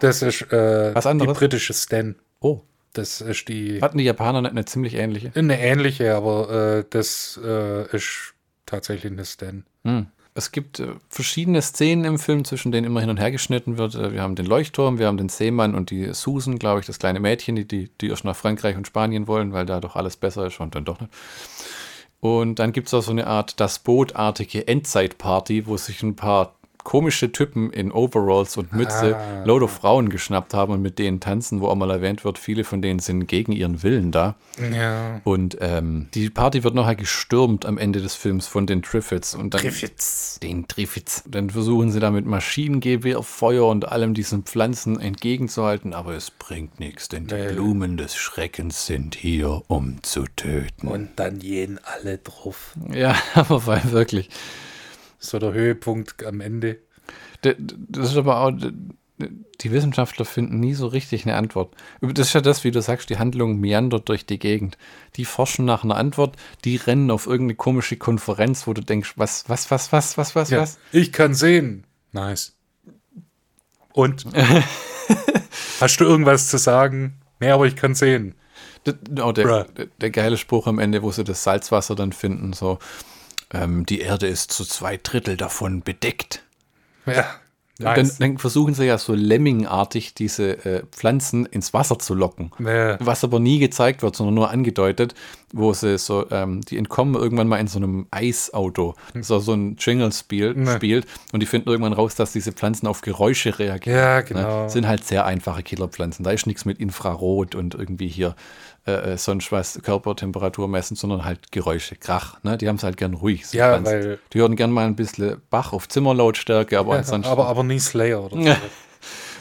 Das ist äh, was anderes? die britische Stan. Oh. Das ist die. Hatten die Japaner nicht eine ziemlich ähnliche? Eine ähnliche, aber äh, das äh, ist tatsächlich eine Stan. Hm. Es gibt äh, verschiedene Szenen im Film, zwischen denen immer hin und her geschnitten wird. Äh, wir haben den Leuchtturm, wir haben den Seemann und die Susan, glaube ich, das kleine Mädchen, die, die, die erst nach Frankreich und Spanien wollen, weil da doch alles besser ist und dann doch nicht. Und dann gibt es auch so eine Art das Bootartige Endzeitparty, wo sich ein paar komische Typen in Overalls und Mütze Ah. Load of Frauen geschnappt haben und mit denen tanzen, wo auch mal erwähnt wird, viele von denen sind gegen ihren Willen da. Ja. Und ähm, die Party wird nachher gestürmt am Ende des Films von den Triffids. Und dann, Griffiths. Den Triffids. Dann versuchen sie da mit Maschinengewehrfeuer und allem diesen Pflanzen entgegenzuhalten, aber es bringt nichts, denn die Nee. Blumen des Schreckens sind hier, um zu töten. Und dann gehen alle drauf. ja, *laughs* aber weil wirklich. So der Höhepunkt am Ende. Das ist aber auch, die Wissenschaftler finden nie so richtig eine Antwort. Das ist ja das, wie du sagst, die Handlung meandert durch die Gegend. Die forschen nach einer Antwort, die rennen auf irgendeine komische Konferenz, wo du denkst, was, was, was, was, was, was, Ja. was? Ich kann sehen. Nice. Und? *laughs* Hast du irgendwas zu sagen? Nee, aber ich kann sehen. Oh, der, der geile Spruch am Ende, wo sie das Salzwasser dann finden, so, ähm, die Erde ist zu zwei Drittel davon bedeckt. Ja. Dann, Nice. dann versuchen sie ja so lemmingartig diese äh, Pflanzen ins Wasser zu locken. Ja. Was aber nie gezeigt wird, sondern nur angedeutet, wo sie so, ähm, die entkommen irgendwann mal in so einem Eisauto, so, so ein Jingle spiel, Ne. spielt und die finden irgendwann raus, dass diese Pflanzen auf Geräusche reagieren. Ja, Ne? genau. Sind halt sehr einfache Killerpflanzen. Da ist nichts mit Infrarot und irgendwie hier äh, äh, sonst was Körpertemperatur messen, sondern halt Geräusche, Krach. Ne? Die haben es halt gern ruhig. diese Ja, weil- Die hören gern mal ein bisschen Bach auf Zimmerlautstärke, aber Ja, ansonsten. aber, aber nie Slayer oder so. *laughs*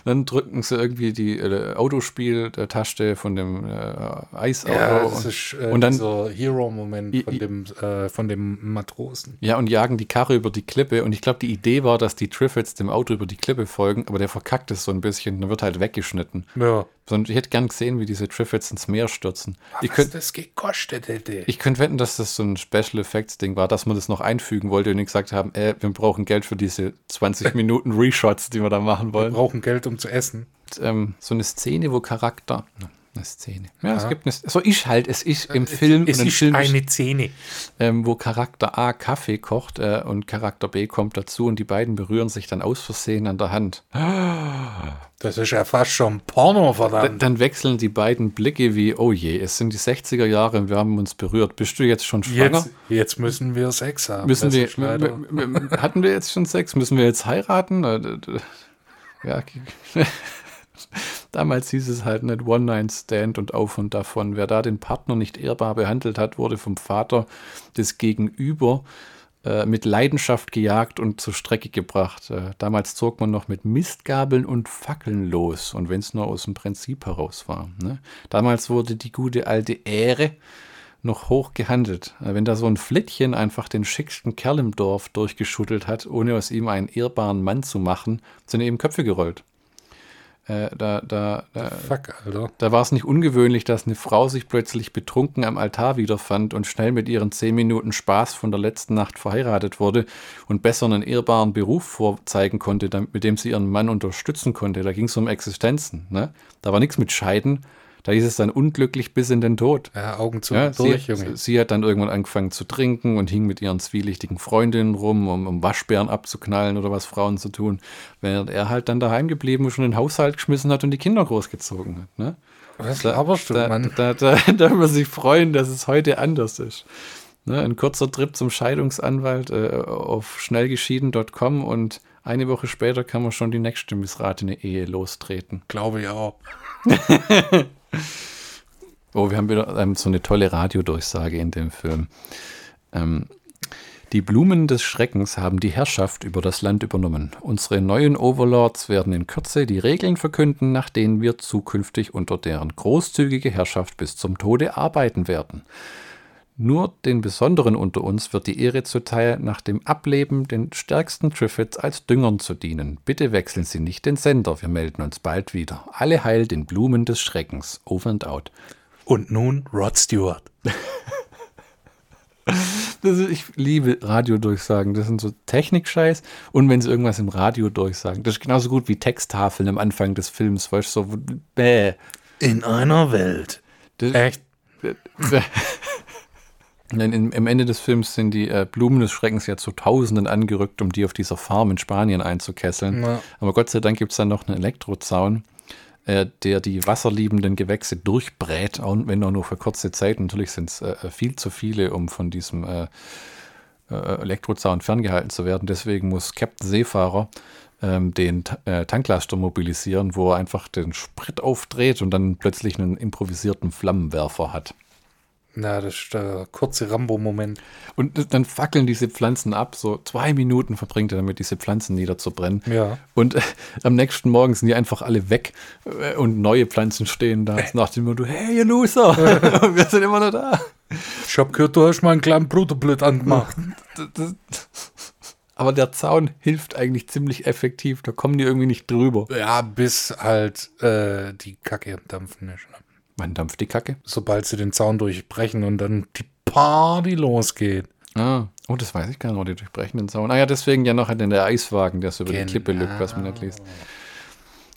Dann drücken sie irgendwie die äh, Autospiel-Taste von dem äh, Eisauto. Ja, das und, ist äh, und dann dieser Hero-Moment von dem, äh, von dem Matrosen. Ja, und jagen die Karre über die Klippe. Und ich glaube, die Idee war, dass die Triffids dem Auto über die Klippe folgen, aber der verkackt es so ein bisschen. Dann wird halt weggeschnitten. Ja. Sondern ich hätte gern gesehen, wie diese Triffids ins Meer stürzen. Ich Was könnte das gekostet hätte. ich könnt wetten, dass das so ein Special Effects Ding war, dass man das noch einfügen wollte und gesagt haben, äh, wir brauchen Geld für diese 20 *laughs* Minuten Reshots, die wir da machen Wir wollen. brauchen Geld, um zu essen. ähm, so eine Szene, wo Charakter. Eine Szene. Ja, es Ja. gibt eine. So ist halt, es ist im Film. Es ist Film eine Szene. ähm, wo Charakter A Kaffee kocht äh, und Charakter B kommt dazu und die beiden berühren sich dann aus Versehen an der Hand. Das ist ja fast schon Porno, Da, verdammt. dann wechseln die beiden Blicke wie, oh je, es sind die 60er Jahre und wir haben uns berührt. Bist du jetzt schon schwanger? Jetzt, jetzt müssen wir Sex haben. Müssen wir, hatten wir jetzt schon Sex? Müssen wir jetzt heiraten? Äh, Ja. *laughs* Damals hieß es halt nicht One-Night-Stand und auf und davon. Wer da den Partner nicht ehrbar behandelt hat, wurde vom Vater des Gegenüber äh, mit Leidenschaft gejagt und zur Strecke gebracht. Äh, damals zog man noch mit Mistgabeln und Fackeln los und wenn es nur aus dem Prinzip heraus war. Ne? Damals wurde die gute alte Ehre noch hoch gehandelt. Äh, Wenn da so ein Flittchen einfach den schicksten Kerl im Dorf durchgeschuttelt hat, ohne aus ihm einen ehrbaren Mann zu machen, sind eben Köpfe gerollt. Äh, da da, da, Fuck, Alter. da war es nicht ungewöhnlich, dass eine Frau sich plötzlich betrunken am Altar wiederfand und schnell mit ihren zehn Minuten Spaß von der letzten Nacht verheiratet wurde und besser einen ehrbaren Beruf vorzeigen konnte, damit, mit dem sie ihren Mann unterstützen konnte. Da ging es um Existenzen. Ne? Da war nichts mit Scheiden. Da hieß es dann unglücklich bis in den Tod. Ja, Augen zu Ja, durch, sie, Junge. sie hat dann irgendwann angefangen zu trinken und hing mit ihren zwielichtigen Freundinnen rum, um, um Waschbären abzuknallen oder was Frauen zu tun, während er halt dann daheim geblieben und den Haushalt geschmissen hat und die Kinder großgezogen hat. Ne? Was laberst du, da, Mann? Da, da, *laughs* da darf man sich freuen, dass es heute anders ist. Ne, ein kurzer Trip zum Scheidungsanwalt äh, auf schnellgeschieden.com und eine Woche später kann man schon die nächste missratene Ehe lostreten. Glaube ich auch. *laughs* Oh, wir haben wieder ähm, so eine tolle Radiodurchsage in dem Film. Ähm, die Blumen des Schreckens haben die Herrschaft über das Land übernommen. Unsere neuen Overlords werden in Kürze die Regeln verkünden, nach denen wir zukünftig unter deren großzügige Herrschaft bis zum Tode arbeiten werden. Nur den Besonderen unter uns wird die Ehre zuteil, nach dem Ableben den stärksten Triffids als Düngern zu dienen. Bitte wechseln Sie nicht den Sender, wir melden uns bald wieder. Alle heil den Blumen des Schreckens. Over and out. Und nun Rod Stewart. *laughs* Das ist, ich liebe Radiodurchsagen. Das sind so Technikscheiß. Und wenn sie irgendwas im Radio durchsagen, das ist genauso gut wie Texttafeln am Anfang des Films, weißt du, so, bäh. In einer Welt. Das, Echt? *laughs* Denn im, Ende des Films sind die äh, Blumen des Schreckens ja zu Tausenden angerückt, um die auf dieser Farm in Spanien einzukesseln. Ja. Aber Gott sei Dank gibt es dann noch einen Elektrozaun, äh, der die wasserliebenden Gewächse durchbrät, auch wenn auch nur für kurze Zeit. Natürlich sind es äh, viel zu viele, um von diesem äh, äh, Elektrozaun ferngehalten zu werden. Deswegen muss Captain Seefahrer ähm, den äh, Tanklaster mobilisieren, wo er einfach den Sprit aufdreht und dann plötzlich einen improvisierten Flammenwerfer hat. Na, das ist der kurze Rambo-Moment. Und dann fackeln diese Pflanzen ab. So zwei Minuten verbringt er damit, diese Pflanzen niederzubrennen. Ja. Und äh, am nächsten Morgen sind die einfach alle weg äh, und neue Pflanzen stehen da. Nach dem Motto, hey, ihr Loser, *laughs* wir sind immer noch da. Ich hab gehört, du hast mal einen kleinen Bruderblöd angemacht. *laughs* *laughs* Aber der Zaun hilft eigentlich ziemlich effektiv. Da kommen die irgendwie nicht drüber. Ja, bis halt äh, die Kacke am Dampfen ist. Wann dampft die Kacke? Sobald sie den Zaun durchbrechen und dann die Party losgeht. Ah, oh, das weiß ich gar nicht, die durchbrechen den Zaun. Ah ja, deswegen ja noch in der Eiswagen, der so über Genau. die Klippe lügt, was man nicht liest.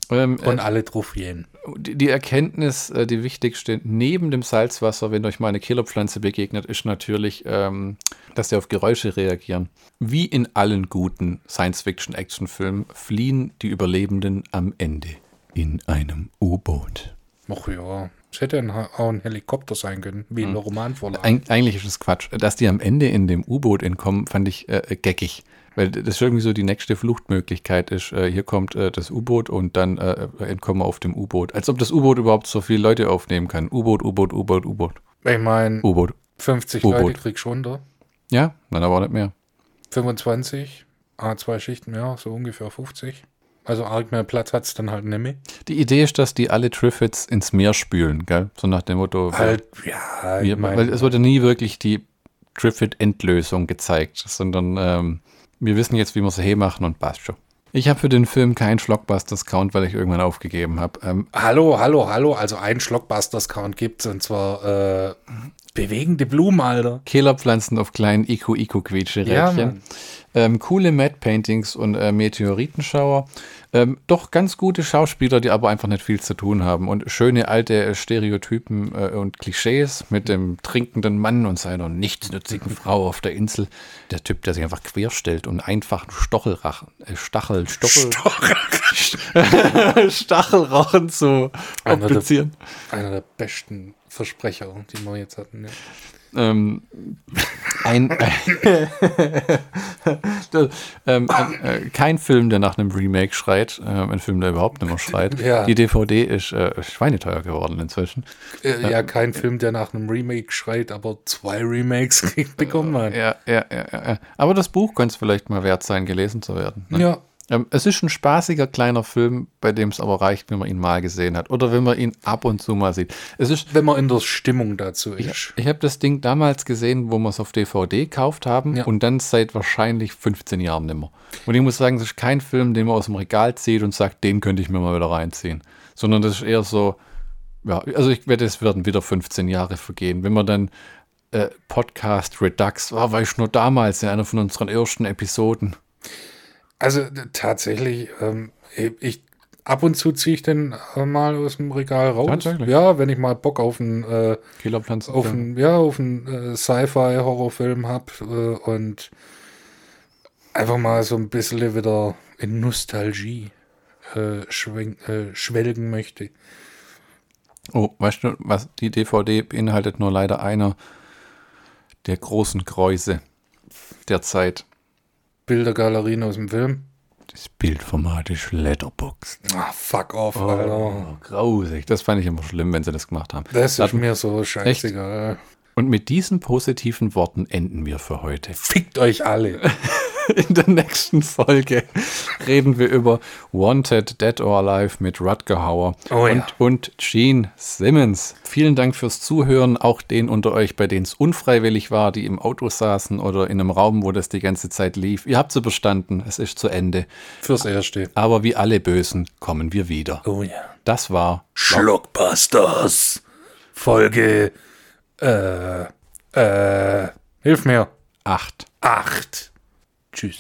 Ähm, Und äh, alle gehen. die, Erkenntnis, äh, die wichtigste, neben dem Salzwasser, wenn euch mal eine Killerpflanze begegnet, ist natürlich, ähm, dass sie auf Geräusche reagieren. Wie in allen guten Science-Fiction-Action-Filmen fliehen die Überlebenden am Ende in einem U-Boot. Ach ja, es hätte ein, auch ein Helikopter sein können, wie in der Romanvorlage. Eig eigentlich ist es Quatsch. Dass die am Ende in dem U-Boot entkommen, fand ich äh, geckig. Weil das irgendwie so die nächste Fluchtmöglichkeit ist. Äh, hier kommt äh, das U-Boot und dann äh, entkommen wir auf dem U-Boot. Als ob das U-Boot überhaupt so viele Leute aufnehmen kann. U-Boot, U-Boot, U-Boot, U-Boot. Ich meine, U-Boot. 50 U-Boot. Leute kriegst du runter. Ja, dann aber auch nicht mehr. 25, A2 Schichten, ja, so ungefähr 50. Also arg mehr Platz hat es dann halt nicht mehr. Die Idee ist, dass die alle Triffids ins Meer spülen, gell? So nach dem Motto. Halt, ja, wir, mein, weil es wurde nie wirklich die Triffid-Endlösung gezeigt, sondern ähm, wir wissen jetzt, wie wir sie hey machen und passt schon. Ich habe für den Film keinen Schlockbusters-Count, weil ich irgendwann aufgegeben habe. Ähm, Hallo, hallo, hallo. Also ein Schlockbusters-Count gibt's und zwar äh, bewegende Blumen, Alter. Kehlerpflanzen auf kleinen Ja, Iku-Iku-Quietsche-Rädchen. Mann. ähm, coole Matte-Paintings und äh, Meteoritenschauer. Ähm, doch ganz gute Schauspieler, die aber einfach nicht viel zu tun haben. Und schöne alte äh, Stereotypen äh, und Klischees mit dem trinkenden Mann und seiner nichtsnützigen Frau auf der Insel. Der Typ, der sich einfach querstellt und einfach Stochelrachen, äh, Stachel, Stochel, *laughs* Stachelrachen zu Einer der-. Einer der besten Versprecher, die wir jetzt hatten. Ja. ähm, ein, das, *laughs* *laughs* ähm, äh, kein Film, der nach einem Remake schreit, äh, ein Film, der überhaupt nicht mehr schreit. Ja. Die DVD ist äh, schweineteuer geworden inzwischen. Äh, ja, kein Film, der nach einem Remake schreit, aber zwei Remakes *laughs* bekommen man. Ja, ja, ja, ja. Aber das Buch könnte es vielleicht mal wert sein, gelesen zu werden. Ne? Ja, es ist ein spaßiger kleiner Film, bei dem es aber reicht, wenn man ihn mal gesehen hat oder wenn man ihn ab und zu mal sieht. Es ist wenn man in der Stimmung dazu ist. Ich habe das Ding damals gesehen, wo wir es auf DVD gekauft haben Ja. und dann seit wahrscheinlich 15 Jahren nimmer. Und ich muss sagen, das ist kein Film, den man aus dem Regal zieht und sagt, den könnte ich mir mal wieder reinziehen. Sondern das ist eher so, ja, also ich wette, es werden wieder 15 Jahre vergehen. Wenn man dann äh, Podcast Redux, war, war ich nur damals in einer von unseren ersten Episoden. Also tatsächlich, ähm, ich ab und zu ziehe ich den äh, mal aus dem Regal raus. Tatsächlich? Ja, wenn ich mal Bock auf einen, äh, Killerpflanzen. auf einen, ja, auf einen äh, Sci-Fi-Horrorfilm habe äh, und einfach mal so ein bisschen wieder in Nostalgie äh, schwen äh, schwelgen möchte. Oh, weißt du, was die DVD beinhaltet nur leider einer der großen Gräuse der Zeit. Bildergalerien aus dem Film. Das Bildformat ist Letterboxd. Ah, fuck off, Alter. Oh, grausig. Das fand ich immer schlimm, wenn sie das gemacht haben. Das Hat- ist mir so scheißegal. Und mit diesen positiven Worten enden wir für heute. Fickt euch alle. *laughs* In der nächsten Folge reden wir über Wanted, Dead or Alive mit Rutger Hauer Oh und, ja. und Gene Simmons. Vielen Dank fürs Zuhören, auch den unter euch, bei denen es unfreiwillig war, die im Auto saßen oder in einem Raum, wo das die ganze Zeit lief. Ihr habt es überstanden, es ist zu Ende. Fürs Erste. Aber wie alle Bösen kommen wir wieder. Oh ja. Das war Schlockbusters. Folge, äh, äh, hilf mir. 8. Acht. Tschüss.